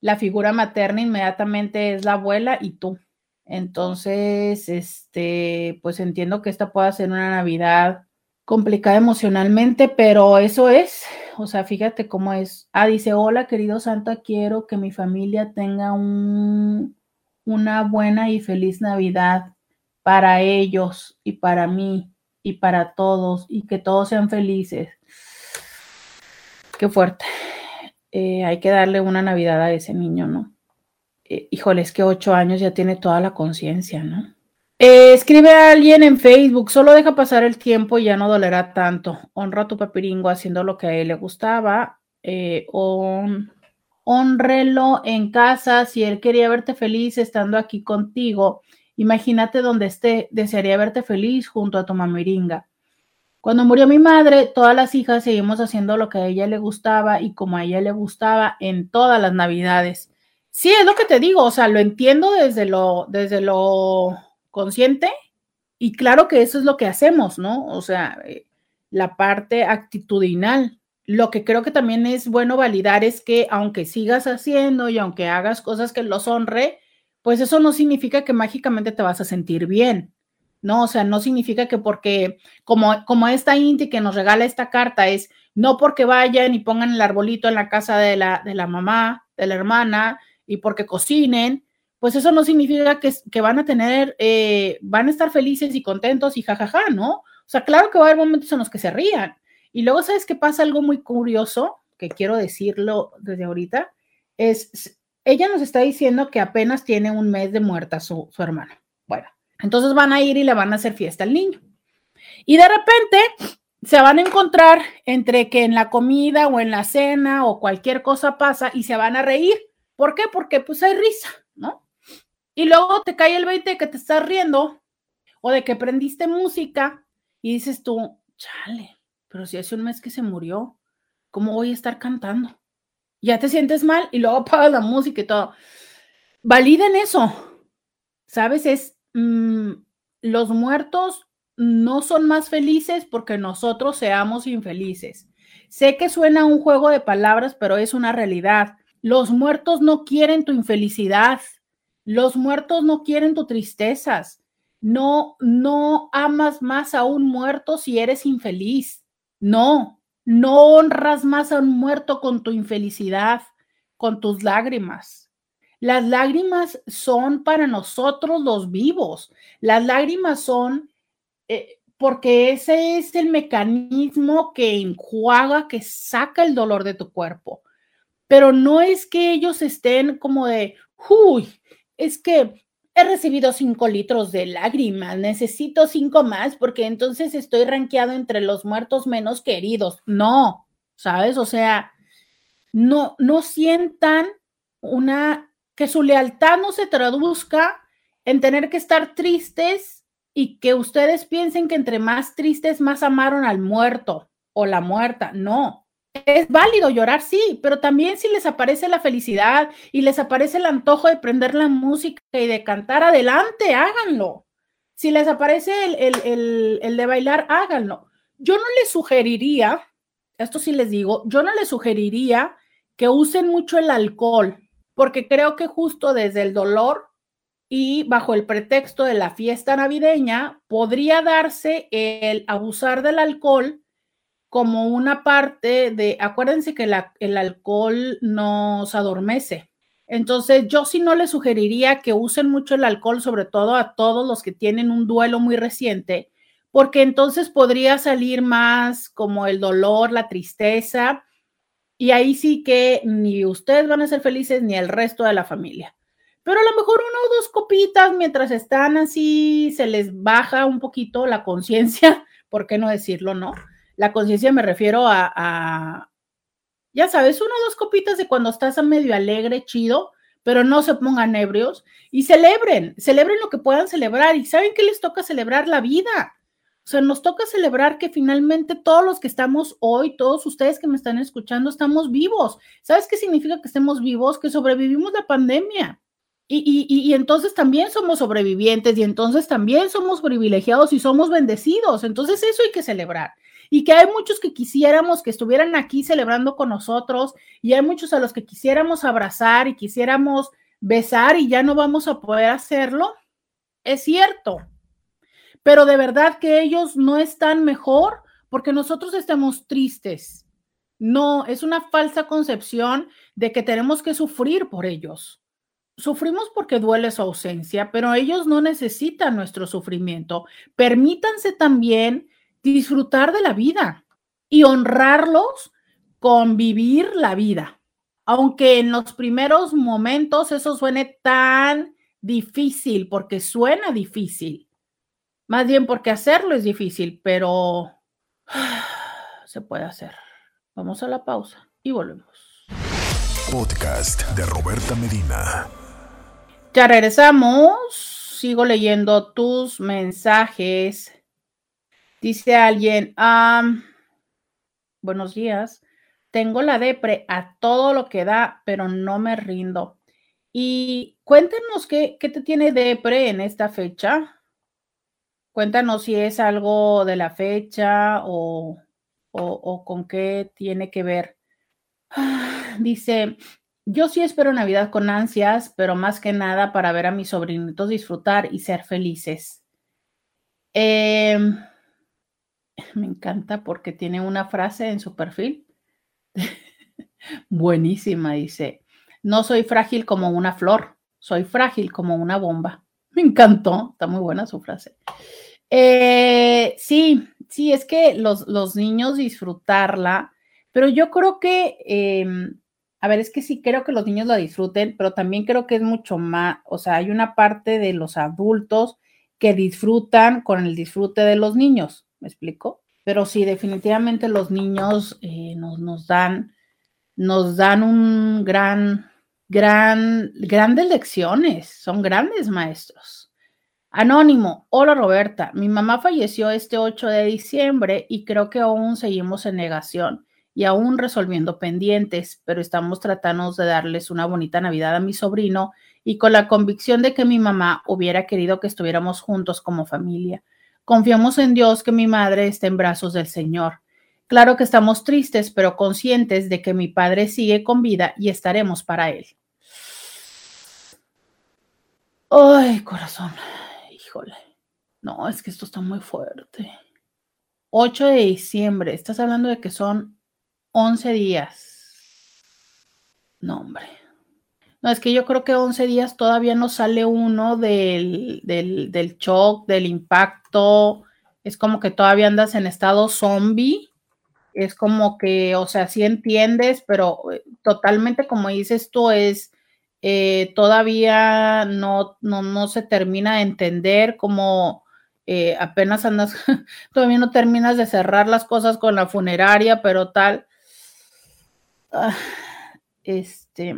la figura materna inmediatamente es la abuela y tú. Entonces, este, pues entiendo que esta pueda ser una Navidad complicada emocionalmente, pero eso es, o sea, fíjate cómo es. Ah, dice, hola querido Santa, quiero que mi familia tenga un, una buena y feliz Navidad para ellos y para mí y para todos y que todos sean felices. Qué fuerte. Eh, hay que darle una Navidad a ese niño, ¿no? Eh, híjole, es que ocho años ya tiene toda la conciencia, ¿no? Eh, escribe a alguien en Facebook, solo deja pasar el tiempo y ya no dolerá tanto. Honra a tu papiringo haciendo lo que a él le gustaba. honrelo en casa si él quería verte feliz estando aquí contigo Imagínate donde esté, desearía verte feliz junto a tu mamiringa. Cuando murió mi madre, todas las hijas seguimos haciendo lo que a ella le gustaba y como a ella le gustaba en todas las navidades. Sí, es lo que te digo, o sea, lo entiendo desde lo, desde lo consciente y claro que eso es lo que hacemos, ¿no? O sea, eh, la parte actitudinal. Lo que creo que también es bueno validar es que aunque sigas haciendo y aunque hagas cosas que los honre, pues eso no significa que mágicamente te vas a sentir bien, ¿no? O sea, no significa que porque, como, como esta Inti que nos regala esta carta es, no porque vayan y pongan el arbolito en la casa de la, de la mamá, de la hermana, y porque cocinen, pues eso no significa que, van a tener, eh, van a estar felices y contentos y jajaja, ¿no? O sea, claro que va a haber momentos en los que se rían. Y luego, ¿sabes qué pasa? Algo muy curioso, que quiero decirlo desde ahorita, es ella nos está diciendo que apenas tiene un mes de muerta su, su hermana. Bueno, entonces van a ir y le van a hacer fiesta al niño. Y de repente, se van a encontrar entre que en la comida o en la cena o cualquier cosa pasa y se van a reír. ¿Por qué? Porque pues hay risa, ¿no? Y luego te cae el 20 de que te estás riendo o de que prendiste música y dices tú, chale, pero si hace un mes que se murió, ¿cómo voy a estar cantando? Ya te sientes mal y luego apagas la música y todo. Validen eso. ¿Sabes? Es mm, los muertos no son más felices porque nosotros seamos infelices. Sé que suena un juego de palabras, pero es una realidad. Los muertos no quieren tu infelicidad. Los muertos no quieren tu tristezas. No, no amas más a un muerto si eres infeliz. No, no honras más a un muerto con tu infelicidad, con tus lágrimas. Las lágrimas son para nosotros los vivos. Las lágrimas son eh, porque ese es el mecanismo que enjuaga, que saca el dolor de tu cuerpo. Pero no es que ellos estén como de, uy, es que he recibido cinco litros de lágrimas, necesito cinco más porque entonces estoy rankeado entre los muertos menos queridos. No, ¿sabes? O sea, no, no sientan una, que su lealtad no se traduzca en tener que estar tristes y que ustedes piensen que entre más tristes, más amaron al muerto o la muerta. No. Es válido llorar, sí, pero también si les aparece la felicidad y les aparece el antojo de prender la música y de cantar, adelante, háganlo. Si les aparece el, el de bailar, háganlo. Yo no les sugeriría, esto sí les digo, yo no les sugeriría que usen mucho el alcohol, porque creo que justo desde el dolor y bajo el pretexto de la fiesta navideña podría darse el abusar del alcohol como una parte de, acuérdense que el alcohol nos adormece. Entonces, yo sí no les sugeriría que usen mucho el alcohol, sobre todo a todos los que tienen un duelo muy reciente, porque entonces podría salir más como el dolor, la tristeza, y ahí sí que ni ustedes van a ser felices ni el resto de la familia pero a lo mejor una o dos copitas mientras están así, se les baja un poquito la conciencia, ¿por qué no decirlo, no? La conciencia me refiero a, ya sabes, una o dos copitas de cuando estás a medio alegre, chido, pero no se pongan ebrios y celebren, celebren lo que puedan celebrar y saben que les toca celebrar la vida. O sea, nos toca celebrar que finalmente todos los que estamos hoy, todos ustedes que me están escuchando, estamos vivos. ¿Sabes qué significa que estemos vivos? Que sobrevivimos la pandemia. Y, entonces también somos sobrevivientes y entonces también somos privilegiados y somos bendecidos. Entonces eso hay que celebrar. Y que hay muchos que quisiéramos que estuvieran aquí celebrando con nosotros y hay muchos a los que quisiéramos abrazar y quisiéramos besar y ya no vamos a poder hacerlo. Es cierto. Pero de verdad que ellos no están mejor porque nosotros estamos tristes. No, es una falsa concepción de que tenemos que sufrir por ellos sufrimos porque duele su ausencia, pero ellos no necesitan nuestro sufrimiento. Permítanse también disfrutar de la vida y honrarlos con vivir la vida. Aunque en los primeros momentos eso suene tan difícil, porque suena difícil. Más bien porque hacerlo es difícil, pero se puede hacer. Vamos a la pausa y volvemos. Podcast de Roberta Medina. Ya regresamos. Sigo leyendo tus mensajes. Dice alguien, buenos días. Tengo la depre a todo lo que da, pero no me rindo. Y cuéntanos qué, qué te tiene depre en esta fecha. Cuéntanos si es algo de la fecha o, o, o con qué tiene que ver. Dice, yo sí espero Navidad con ansias, pero más que nada para ver a mis sobrinitos disfrutar y ser felices. Em, me encanta porque tiene una frase en su perfil. Buenísima, dice, no soy frágil como una flor, soy frágil como una bomba. Me encantó, está muy buena su frase. Eh, sí, sí, es que los, los, niños disfrutarla, pero yo creo que em, a ver, es que sí creo que los niños lo disfruten, pero también creo que es mucho más, o sea, hay una parte de los adultos que disfrutan con el disfrute de los niños, ¿me explico? pero sí, definitivamente los niños eh, nos, nos, dan, nos dan un gran, gran, grandes lecciones, son grandes maestros. Anónimo, hola Roberta, mi mamá falleció este 8 de diciembre y creo que aún seguimos en negación y aún resolviendo pendientes, pero estamos tratando de darles una bonita Navidad a mi sobrino y con la convicción de que mi mamá hubiera querido que estuviéramos juntos como familia. Confiamos en Dios que mi madre esté en brazos del Señor. Claro que estamos tristes, pero conscientes de que mi padre sigue con vida y estaremos para él. Ay, corazón, híjole. No, es que esto está muy fuerte. 8 de diciembre, estás hablando de que son 11 días. No, hombre. No, es que yo creo que 11 días todavía no sale uno del, del, del shock, del impacto. Es como que todavía andas en estado zombie. Es como que, o sea, sí entiendes, pero eh, totalmente como dices tú, es eh, todavía no, no, no, se termina de entender como eh, apenas andas, todavía no terminas de cerrar las cosas con la funeraria, pero tal. Ah, este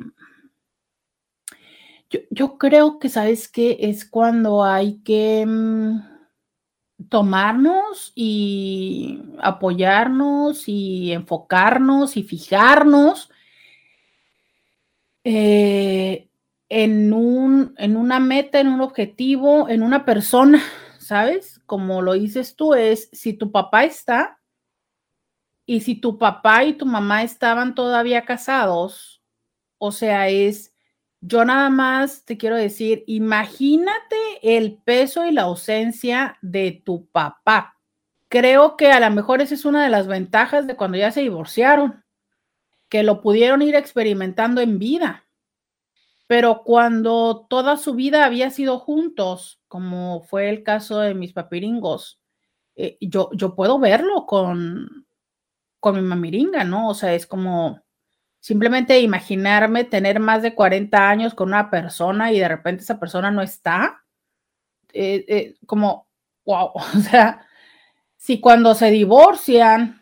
yo, creo que, ¿sabes qué? Es cuando hay que mm, tomarnos y apoyarnos y enfocarnos y fijarnos eh, en, un, en una meta, en un objetivo, en una persona, ¿sabes? Como lo dices tú, es si tu papá está y si tu papá y tu mamá estaban todavía casados, o sea, es yo nada más te quiero decir, imagínate el peso y la ausencia de tu papá. Creo que a lo mejor esa es una de las ventajas de cuando ya se divorciaron, que lo pudieron ir experimentando en vida. Pero cuando toda su vida había sido juntos, como fue el caso de mis papiringos, eh, yo, yo puedo verlo con, con mi mamiringa, ¿no? O sea, es como, Simplemente imaginarme tener más de 40 años con una persona y de repente esa persona no está, eh, eh, como, wow, o sea, si cuando se divorcian,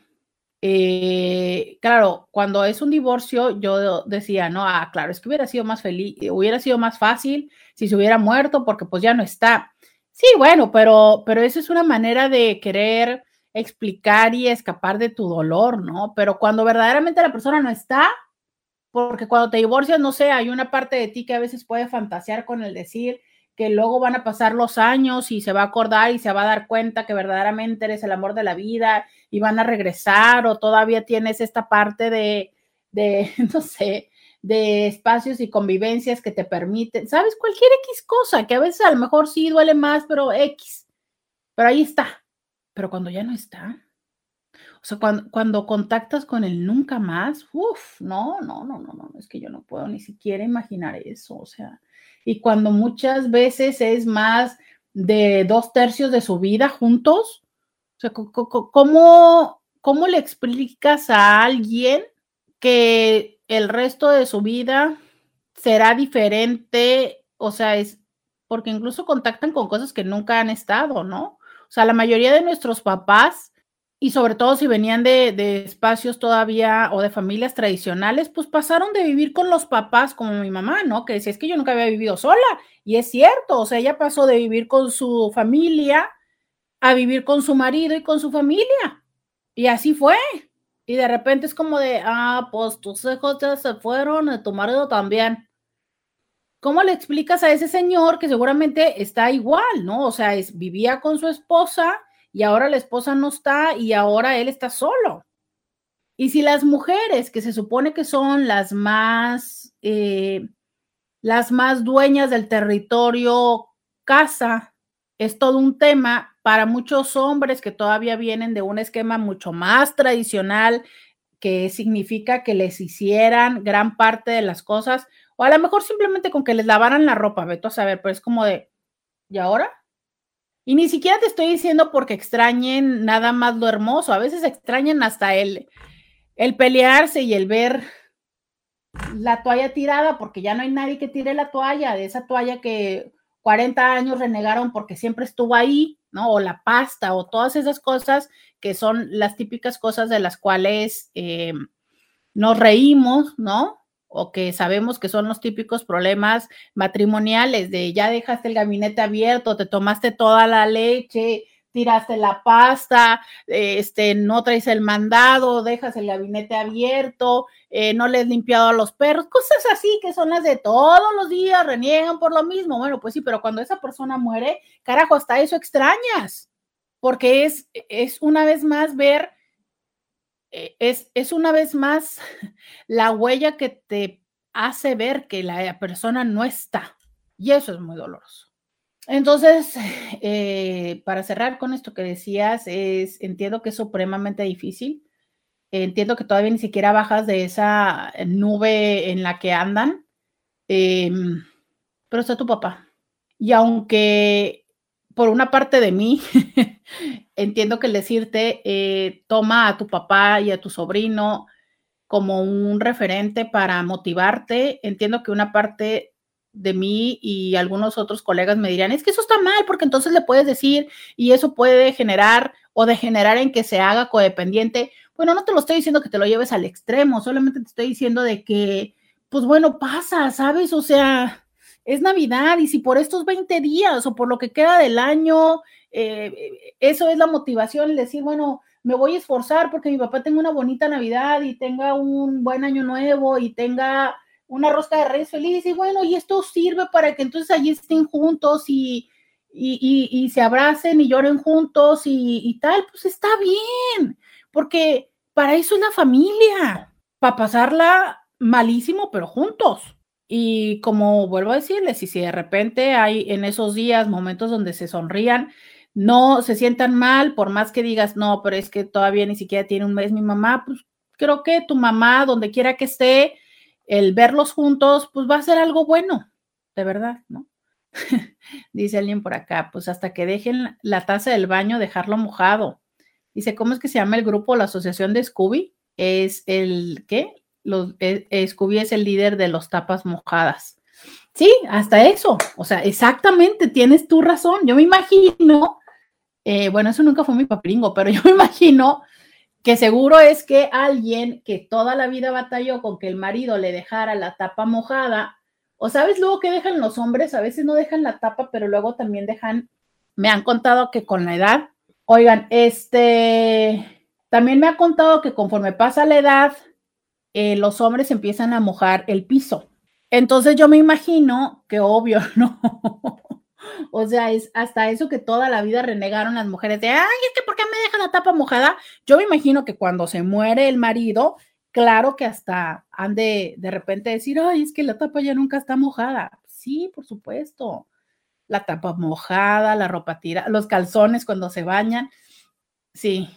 eh, claro, cuando es un divorcio, yo decía, no, ah, claro, es que hubiera sido más feliz, hubiera sido más fácil si se hubiera muerto porque pues ya no está. Sí, bueno, pero, pero eso es una manera de querer explicar y escapar de tu dolor, ¿no? Pero cuando verdaderamente la persona no está, porque cuando te divorcias, no sé, hay una parte de ti que a veces puede fantasear con el decir que luego van a pasar los años y se va a acordar y se va a dar cuenta que verdaderamente eres el amor de la vida y van a regresar o todavía tienes esta parte de, de no sé, de espacios y convivencias que te permiten, sabes, cualquier X cosa, que a veces a lo mejor sí duele más, pero X, pero ahí está. Pero cuando ya no está, o sea, cuando, contactas con el nunca más, uff, no, no, no, no, no, es que yo no puedo ni siquiera imaginar eso. O sea, y cuando muchas veces es más de dos tercios de su vida juntos, o sea, ¿cómo, cómo le explicas a alguien que el resto de su vida será diferente? O sea, es porque incluso contactan con cosas que nunca han estado, ¿no? O sea, la mayoría de nuestros papás y sobre todo si venían de, espacios todavía o de familias tradicionales, pues pasaron de vivir con los papás como mi mamá, ¿no? Que decía, es que yo nunca había vivido sola. Y es cierto, o sea, ella pasó de vivir con su familia a vivir con su marido y con su familia. Y así fue. Y de repente es como de, ah, pues tus hijos ya se fueron, tu marido también. ¿Cómo le explicas a ese señor que seguramente está igual, ¿no? O sea, es, vivía con su esposa y ahora la esposa no está y ahora él está solo. Y si las mujeres, que se supone que son las más, eh, las más dueñas del territorio casa, es todo un tema para muchos hombres que todavía vienen de un esquema mucho más tradicional, que significa que les hicieran gran parte de las cosas, o a lo mejor simplemente con que les lavaran la ropa, veto a saber, pero es como de, ¿y ahora? Y ni siquiera te estoy diciendo porque extrañen nada más lo hermoso, a veces extrañan hasta el, el pelearse y el ver la toalla tirada porque ya no hay nadie que tire la toalla, de esa toalla que 40 años renegaron porque siempre estuvo ahí, ¿no? O la pasta o todas esas cosas que son las típicas cosas de las cuales eh, nos reímos, ¿no? O que sabemos que son los típicos problemas matrimoniales de ya dejaste el gabinete abierto, te tomaste toda la leche, tiraste la pasta, este, no traes el mandado, dejas el gabinete abierto, eh, no le has limpiado a los perros, cosas así que son las de todos los días, reniegan por lo mismo. Bueno, pues sí, pero cuando esa persona muere, carajo, hasta eso extrañas, porque es, es una vez más ver, eh, es, es una vez más la huella que te hace ver que la persona no está. Y eso es muy doloroso. Entonces, eh, para cerrar con esto que decías, es, entiendo que es supremamente difícil. Entiendo que todavía ni siquiera bajas de esa nube en la que andan, em, pero está tu papá. Y aunque por una parte de mí, entiendo que el decirte, eh, toma a tu papá y a tu sobrino como un referente para motivarte, entiendo que una parte de mí y algunos otros colegas me dirán, es que eso está mal, porque entonces le puedes decir y eso puede generar o degenerar en que se haga codependiente. Bueno, no te lo estoy diciendo que te lo lleves al extremo, solamente te estoy diciendo de que, pues bueno, pasa, ¿sabes? O sea, es Navidad y si por estos 20 días o por lo que queda del año, eh, eso es la motivación, decir, bueno, me voy a esforzar porque mi papá tenga una bonita Navidad y tenga un buen año nuevo y tenga una rosca de reyes feliz y bueno, y esto sirve para que entonces allí estén juntos y, y, se abracen y lloren juntos y, tal, pues está bien, porque para eso es la familia, para pasarla malísimo, pero juntos. Y como vuelvo a decirles, y si de repente hay en esos días momentos donde se sonrían, no se sientan mal, por más que digas, no, pero es que todavía ni siquiera tiene un mes mi mamá, pues creo que tu mamá, donde quiera que esté, el verlos juntos, pues va a ser algo bueno, de verdad, ¿no? Dice alguien por acá, pues hasta que dejen la taza del baño, dejarlo mojado. Dice, ¿cómo es que se llama el grupo, la asociación de Scooby? Es el, ¿qué? Los, eh, es el líder de los tapas mojadas. Sí, hasta eso. O sea, exactamente, tienes tu razón. Yo me imagino, eh, bueno, eso nunca fue mi papringo, pero yo me imagino que seguro es que alguien que toda la vida batalló con que el marido le dejara la tapa mojada, o sabes luego que dejan los hombres, a veces no dejan la tapa, pero luego también dejan, me han contado que con la edad, oigan, este, también me ha contado que conforme pasa la edad, eh, los hombres empiezan a mojar el piso. Entonces yo me imagino que obvio, ¿no? O sea, es hasta eso que toda la vida renegaron las mujeres de, ay, es que ¿por qué me dejan la tapa mojada? Yo me imagino que cuando se muere el marido, claro que hasta han de de repente decir, ay, es que la tapa ya nunca está mojada. Sí, por supuesto. La tapa mojada, la ropa tira, los calzones cuando se bañan. Sí.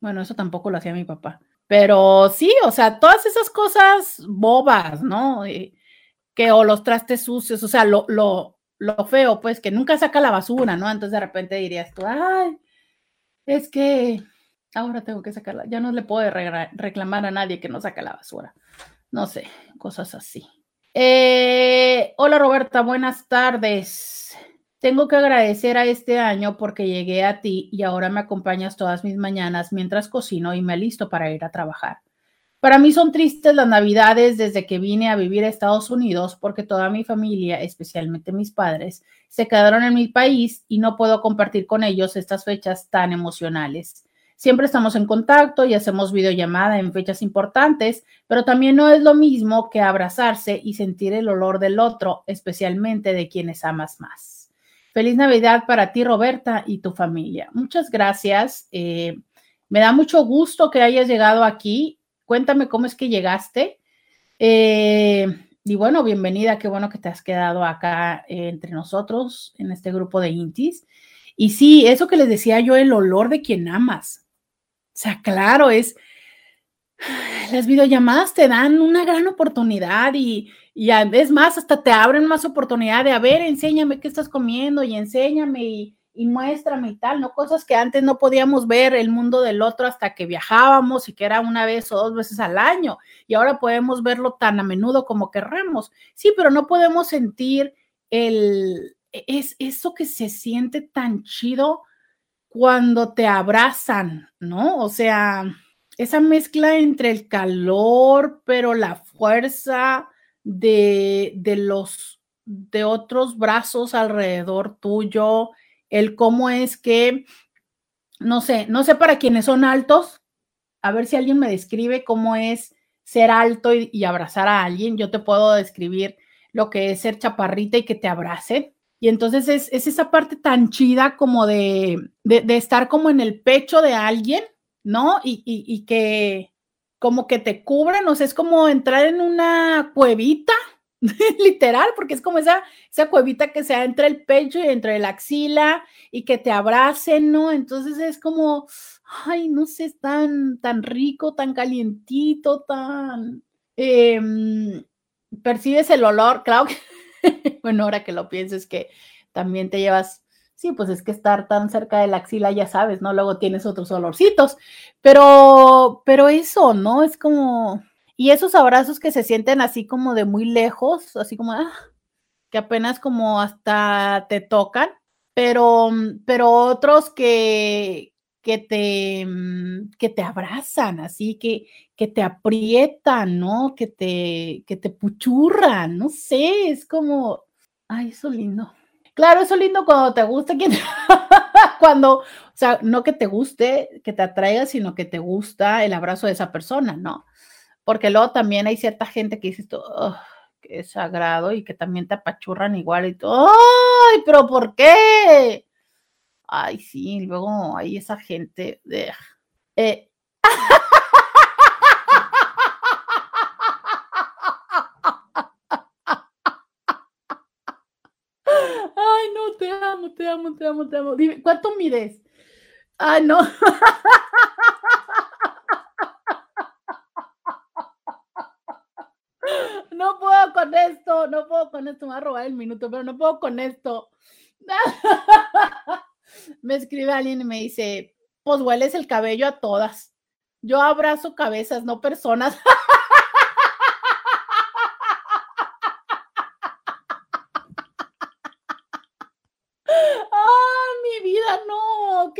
Bueno, eso tampoco lo hacía mi papá. Pero sí, o sea, todas esas cosas bobas, ¿no? Eh, que o los trastes sucios, o sea, lo, lo, lo feo, pues, que nunca saca la basura, ¿no? Entonces de repente dirías tú, ay, es que ahora tengo que sacarla, ya no le puedo reclamar a nadie que no saca la basura. No sé, cosas así. Eh, hola Roberta, buenas tardes. Tengo que agradecer a este año porque llegué a ti y ahora me acompañas todas mis mañanas mientras cocino y me listo para ir a trabajar. Para mí son tristes las navidades desde que vine a vivir a Estados Unidos porque toda mi familia, especialmente mis padres, se quedaron en mi país y no puedo compartir con ellos estas fechas tan emocionales. Siempre estamos en contacto y hacemos videollamada en fechas importantes, pero también no es lo mismo que abrazarse y sentir el olor del otro, especialmente de quienes amas más. Feliz Navidad para ti, Roberta, y tu familia. Muchas gracias. Eh, me da mucho gusto que hayas llegado aquí Cuéntame cómo es que llegaste. Eh, y bueno, bienvenida, qué bueno que te has quedado acá eh, entre nosotros en este grupo de Intis. Y sí, eso que les decía yo, el olor de quien amas. O sea, claro, es, las videollamadas te dan una gran oportunidad y, y es más, hasta te abren más oportunidad de, a ver, enséñame qué estás comiendo y enséñame y, y muéstrame y tal, ¿no? Cosas que antes no podíamos ver el mundo del otro hasta que viajábamos y que era una vez o dos veces al año. Y ahora podemos verlo tan a menudo como querramos. Sí, pero no podemos sentir el, es eso que se siente tan chido cuando te abrazan, ¿no? O sea, esa mezcla entre el calor, pero la fuerza de, de los de otros brazos alrededor tuyo, el cómo es que, no sé, no sé para quienes son altos, a ver si alguien me describe cómo es ser alto y, abrazar a alguien. Yo te puedo describir lo que es ser chaparrita y que te abrace. Y entonces es, esa parte tan chida como de, de, estar como en el pecho de alguien, ¿no? Y, y que como que te cubren, o sea, es como entrar en una cuevita, literal, porque es como esa, esa cuevita que se entre el pecho y entre la axila y que te abracen, ¿no? Entonces es como, ay, no sé, es tan, tan rico, tan calientito, tan... Em, percibes el olor, claro que, bueno, ahora que lo pienses que también te llevas, sí, pues es que estar tan cerca de la axila, ya sabes, ¿no? Luego tienes otros olorcitos, pero, pero eso, ¿no? Es como, y esos abrazos que se sienten así como de muy lejos, así como, ah, que apenas como hasta te tocan, pero, pero otros que, que te, que te abrazan, así que, que te aprietan, ¿no? Que te, que te puchurran, no sé, es como, ay, eso lindo. Claro, eso lindo cuando te gusta quien, cuando, o sea, no que te guste, que te atraiga, sino que te gusta el abrazo de esa persona, ¿no? porque luego también hay cierta gente que dice que es sagrado y que también te apachurran igual y todo, ¡ay, pero por qué! Ay, sí, luego hay esa gente de... Eh. Ay, no, te amo, te amo, te amo. Dime, ¿cuánto mides? Ay, no. no puedo con esto, no puedo con esto, me va a robar el minuto, pero no puedo con esto. me escribe alguien y me dice, pues hueles el cabello a todas. Yo abrazo cabezas, no personas. ¡Ah, mi vida, no!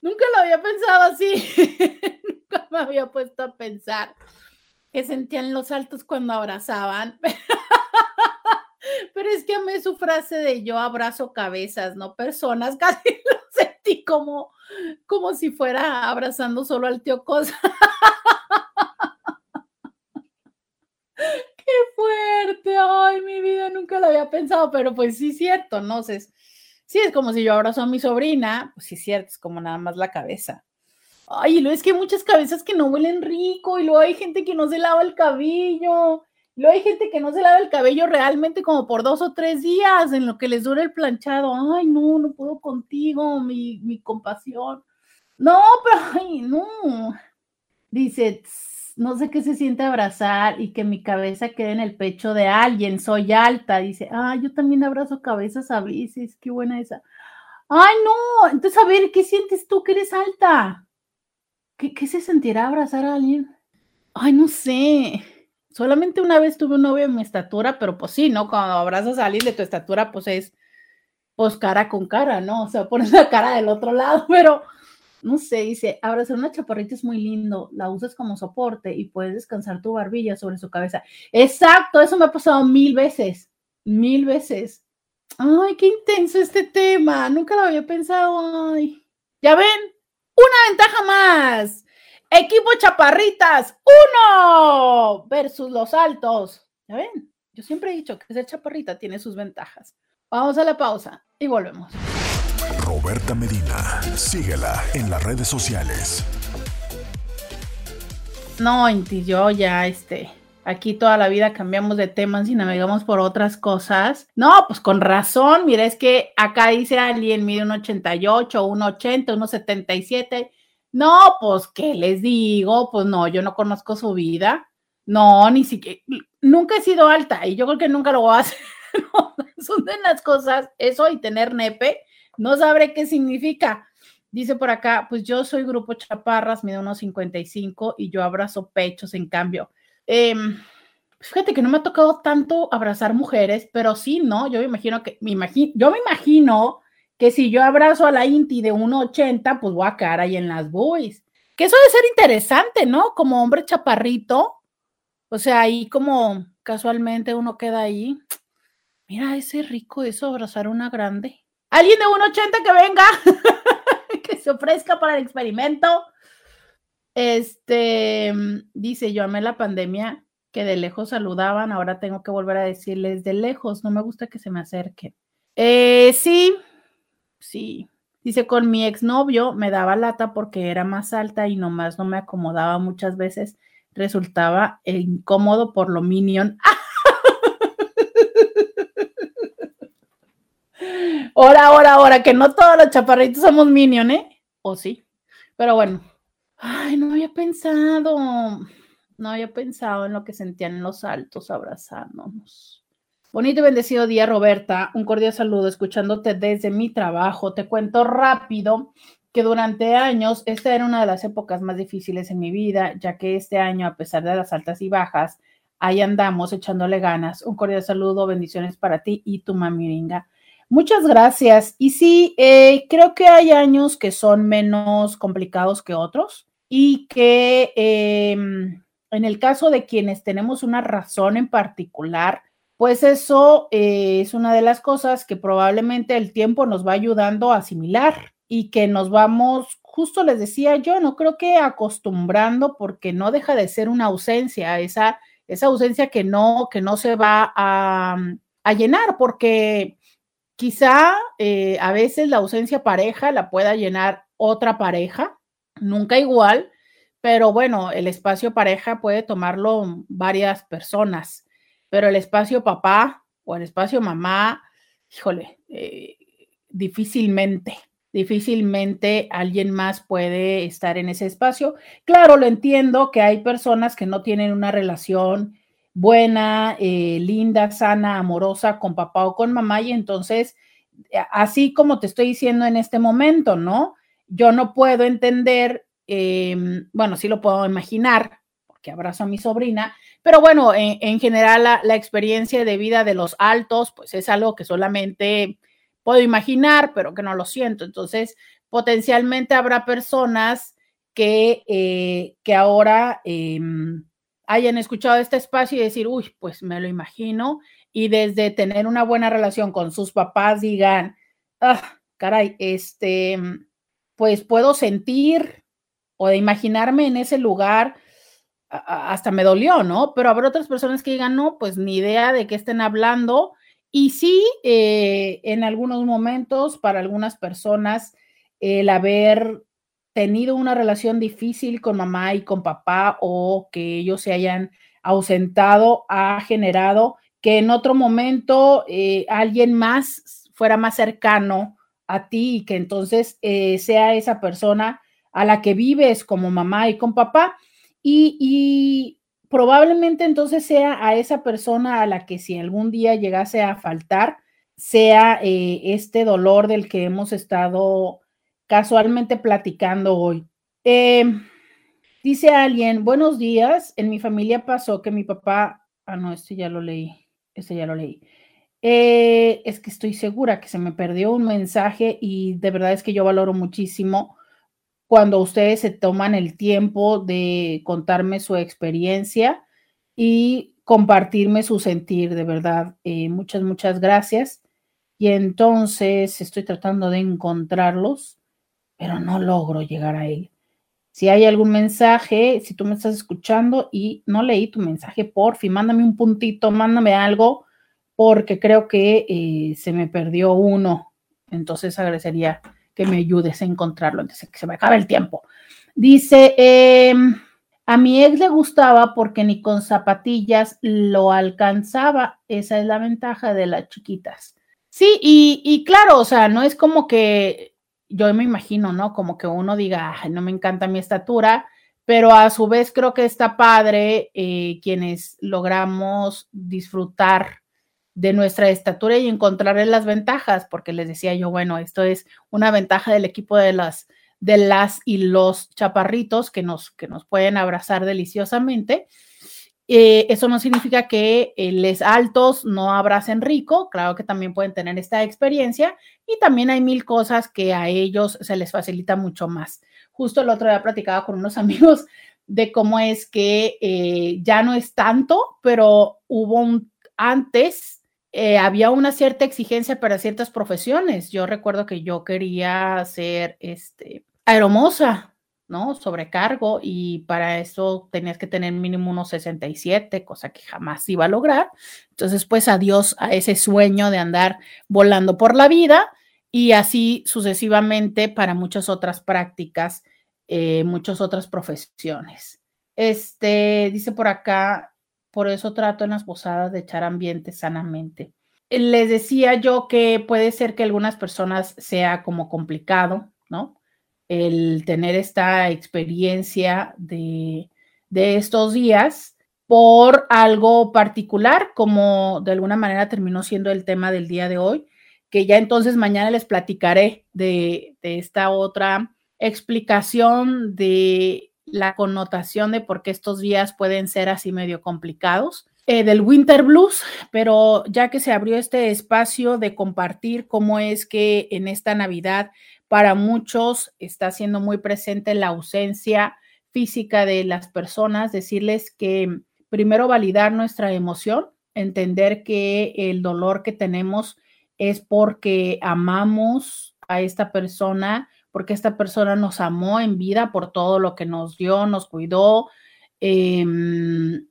Nunca lo había pensado así. Nunca me había puesto a pensar que sentían los altos cuando abrazaban. Pero es que amé su frase de yo abrazo cabezas, no personas. Casi lo sentí como, como si fuera abrazando solo al tío Cosa. Qué fuerte, ay, mi vida nunca lo había pensado, pero pues sí, cierto, no sé. Sí, es como si yo abrazo a mi sobrina, pues sí, cierto, es como nada más la cabeza. Ay, y luego es que hay muchas cabezas que no huelen rico, y luego hay gente que no se lava el cabello, luego hay gente que no se lava el cabello realmente como por dos o tres días en lo que les dura el planchado. Ay, no, no puedo contigo, mi, mi compasión. No, pero, ay, no. Dice, no sé qué se siente abrazar y que mi cabeza quede en el pecho de alguien, soy alta. Dice, ay, yo también abrazo cabezas a veces, qué buena esa. Ay, no, entonces a ver, ¿qué sientes tú que eres alta? ¿Qué, se sentirá abrazar a alguien? Ay, no sé. Solamente una vez tuve un novio de mi estatura, pero pues sí, ¿no? Cuando abrazas a alguien de tu estatura, pues es pues cara con cara, ¿no? O sea, pones la cara del otro lado, pero no sé, dice, abrazar una chaparrita es muy lindo, la usas como soporte y puedes descansar tu barbilla sobre su cabeza. Exacto, eso me ha pasado mil veces, mil veces. Ay, qué intenso este tema, nunca lo había pensado. Ay, ya ven, una ventaja más. Equipo Chaparritas, uno versus los altos. ¿Ya ven? Yo siempre he dicho que ser chaparrita tiene sus ventajas. Vamos a la pausa y volvemos. Roberta Medina, síguela en las redes sociales. No, yo ya este, aquí toda la vida cambiamos de temas y navegamos por otras cosas. No, pues con razón, mira, es que acá dice alguien mide un 88, un 80, un 77. No, pues, ¿qué les digo? Pues no, yo no conozco su vida. No, ni siquiera, nunca he sido alta y yo creo que nunca lo voy a hacer. son de las cosas, eso y tener nepe, no sabré qué significa. Dice por acá, pues yo soy grupo Chaparras, mido unos 55 y yo abrazo pechos en cambio. Eh, Fíjate que no me ha tocado tanto abrazar mujeres, pero sí, ¿no? Yo me imagino que, me imagino, yo me imagino que si yo abrazo a la Inti de 1,80, pues voy a quedar ahí en las buis. Que eso debe ser interesante, ¿no? Como hombre chaparrito. O sea, ahí como casualmente uno queda ahí. Mira, ese rico eso, abrazar una grande. Alguien de 1,80 que venga, que se ofrezca para el experimento. Este, dice, yo amé la pandemia que de lejos saludaban, ahora tengo que volver a decirles de lejos, no me gusta que se me acerquen. Eh, sí, sí. Dice, con mi exnovio me daba lata porque era más alta y nomás no me acomodaba muchas veces. Resultaba incómodo por lo minion. Ahora, ahora, ahora, que no todos los chaparritos somos minion, ¿eh? O sí. Pero bueno. Ay, no había pensado. No había pensado en lo que sentían en los altos abrazándonos. Bonito y bendecido día, Roberta. Un cordial saludo, escuchándote desde mi trabajo. Te cuento rápido que durante años esta era una de las épocas más difíciles en mi vida, ya que este año, a pesar de las altas y bajas, ahí andamos echándole ganas. Un cordial saludo, bendiciones para ti y tu mamiringa. Muchas gracias. Y sí, eh, creo que hay años que son menos complicados que otros y que eh, en el caso de quienes tenemos una razón en particular, pues eso eh, es una de las cosas que probablemente el tiempo nos va ayudando a asimilar y que nos vamos, justo les decía yo, no creo que acostumbrando porque no deja de ser una ausencia, esa, esa ausencia que no, que no se va a, a llenar porque quizá eh, a veces la ausencia pareja la pueda llenar otra pareja, nunca igual, pero bueno, el espacio pareja puede tomarlo varias personas, pero el espacio papá o el espacio mamá, híjole, eh, difícilmente, difícilmente alguien más puede estar en ese espacio. Claro, lo entiendo que hay personas que no tienen una relación buena, eh, linda, sana, amorosa con papá o con mamá y entonces, así como te estoy diciendo en este momento, ¿no? Yo no puedo entender Em, bueno, sí lo puedo imaginar, porque abrazo a mi sobrina, pero bueno, en, general la, experiencia de vida de los altos, pues es algo que solamente puedo imaginar, pero que no lo siento. Entonces, potencialmente habrá personas que, eh, que ahora em, hayan escuchado este espacio y decir, uy, pues me lo imagino, y desde tener una buena relación con sus papás digan, ah, caray, este, pues puedo sentir o de imaginarme en ese lugar, hasta me dolió, ¿no? Pero habrá otras personas que digan, no, pues ni idea de qué estén hablando. Y sí, eh, en algunos momentos, para algunas personas, el haber tenido una relación difícil con mamá y con papá o que ellos se hayan ausentado ha generado que en otro momento eh, alguien más fuera más cercano a ti y que entonces eh, sea esa persona a la que vives como mamá y con papá. Y, probablemente entonces sea a esa persona a la que si algún día llegase a faltar, sea eh, este dolor del que hemos estado casualmente platicando hoy. Em, dice alguien, buenos días, en mi familia pasó que mi papá, ah, no, este ya lo leí, este ya lo leí. Eh, es que estoy segura que se me perdió un mensaje y de verdad es que yo valoro muchísimo cuando ustedes se toman el tiempo de contarme su experiencia y compartirme su sentir, de verdad. Eh, muchas, muchas gracias. Y entonces estoy tratando de encontrarlos, pero no logro llegar a él. Si hay algún mensaje, si tú me estás escuchando y no leí tu mensaje, por fin, mándame un puntito, mándame algo, porque creo que eh, se me perdió uno. Entonces agradecería que me ayudes a encontrarlo antes de que se me acabe el tiempo. Dice, em, a mi ex le gustaba porque ni con zapatillas lo alcanzaba. Esa es la ventaja de las chiquitas. Sí, y, claro, o sea, no es como que yo me imagino, ¿no? Como que uno diga, no me encanta mi estatura, pero a su vez creo que está padre eh, quienes logramos disfrutar de nuestra estatura y encontrarle las ventajas, porque les decía yo, bueno, esto es una ventaja del equipo de las, de las y los chaparritos que nos, que nos pueden abrazar deliciosamente. Eh, eso no significa que eh, les altos no abracen rico, claro que también pueden tener esta experiencia y también hay mil cosas que a ellos se les facilita mucho más. Justo el otro día platicaba con unos amigos de cómo es que eh, ya no es tanto, pero hubo antes había una cierta exigencia para ciertas profesiones. Yo recuerdo que yo quería ser este aeromosa, ¿no? Sobrecargo y para eso tenías que tener mínimo unos 67, cosa que jamás iba a lograr. Entonces, pues adiós a ese sueño de andar volando por la vida y así sucesivamente para muchas otras prácticas, eh, muchas otras profesiones. Este, dice por acá, por eso trato en las posadas de echar ambiente sanamente. Les decía yo que puede ser que algunas personas sea como complicado, ¿no? El tener esta experiencia de, estos días por algo particular, como de alguna manera terminó siendo el tema del día de hoy, que ya entonces mañana les platicaré de, esta otra explicación de la connotación de por qué estos días pueden ser así medio complicados. Eh, del Winter Blues, pero ya que se abrió este espacio de compartir cómo es que en esta Navidad para muchos está siendo muy presente la ausencia física de las personas, decirles que primero validar nuestra emoción, entender que el dolor que tenemos es porque amamos a esta persona, porque esta persona nos amó en vida por todo lo que nos dio, nos cuidó, em,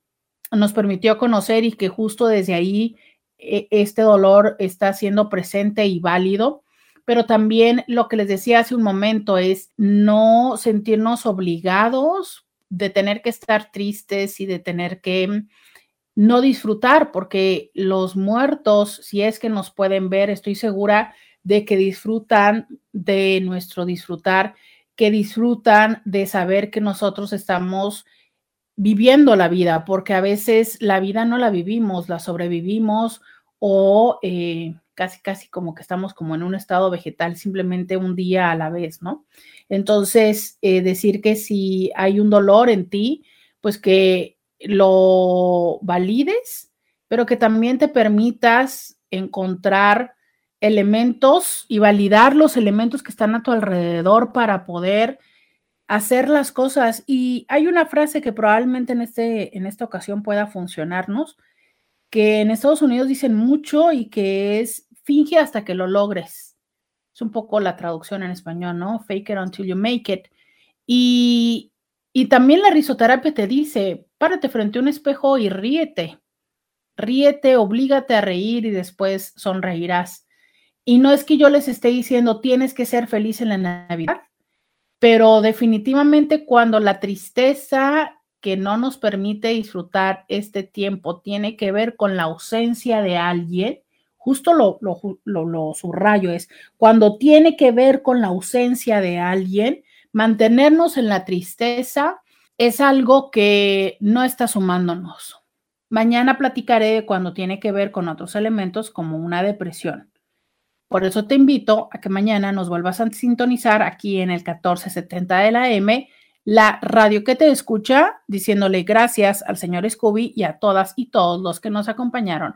nos permitió conocer y que justo desde ahí e, este dolor está siendo presente y válido pero también lo que les decía hace un momento es no sentirnos obligados de tener que estar tristes y de tener que no disfrutar, porque los muertos, si es que nos pueden ver, estoy segura de que disfrutan de nuestro disfrutar, que disfrutan de saber que nosotros estamos viviendo la vida, porque a veces la vida no la vivimos, la sobrevivimos o eh, casi, casi como que estamos como en un estado vegetal, simplemente un día a la vez, ¿no? Entonces, eh, decir que si hay un dolor en ti, pues que lo valides, pero que también te permitas encontrar elementos y validar los elementos que están a tu alrededor para poder hacer las cosas. Y hay una frase que probablemente en, este, en esta ocasión pueda funcionarnos, que en Estados Unidos dicen mucho y que es finge hasta que lo logres. Es un poco la traducción en español, ¿no? Fake it until you make it. Y, y también la risoterapia te dice, párate frente a un espejo y ríete. Ríete, oblígate a reír y después sonreirás. Y no es que yo les esté diciendo tienes que ser feliz en la Navidad, pero definitivamente cuando la tristeza que no nos permite disfrutar este tiempo tiene que ver con la ausencia de alguien, justo lo, subrayo, es cuando tiene que ver con la ausencia de alguien, mantenernos en la tristeza es algo que no está sumándonos. Mañana platicaré de cuando tiene que ver con otros elementos como una depresión. Por eso te invito a que mañana nos vuelvas a sintonizar aquí en el 1470 de la M, la radio que te escucha, diciéndole gracias al señor Scooby y a todas y todos los que nos acompañaron.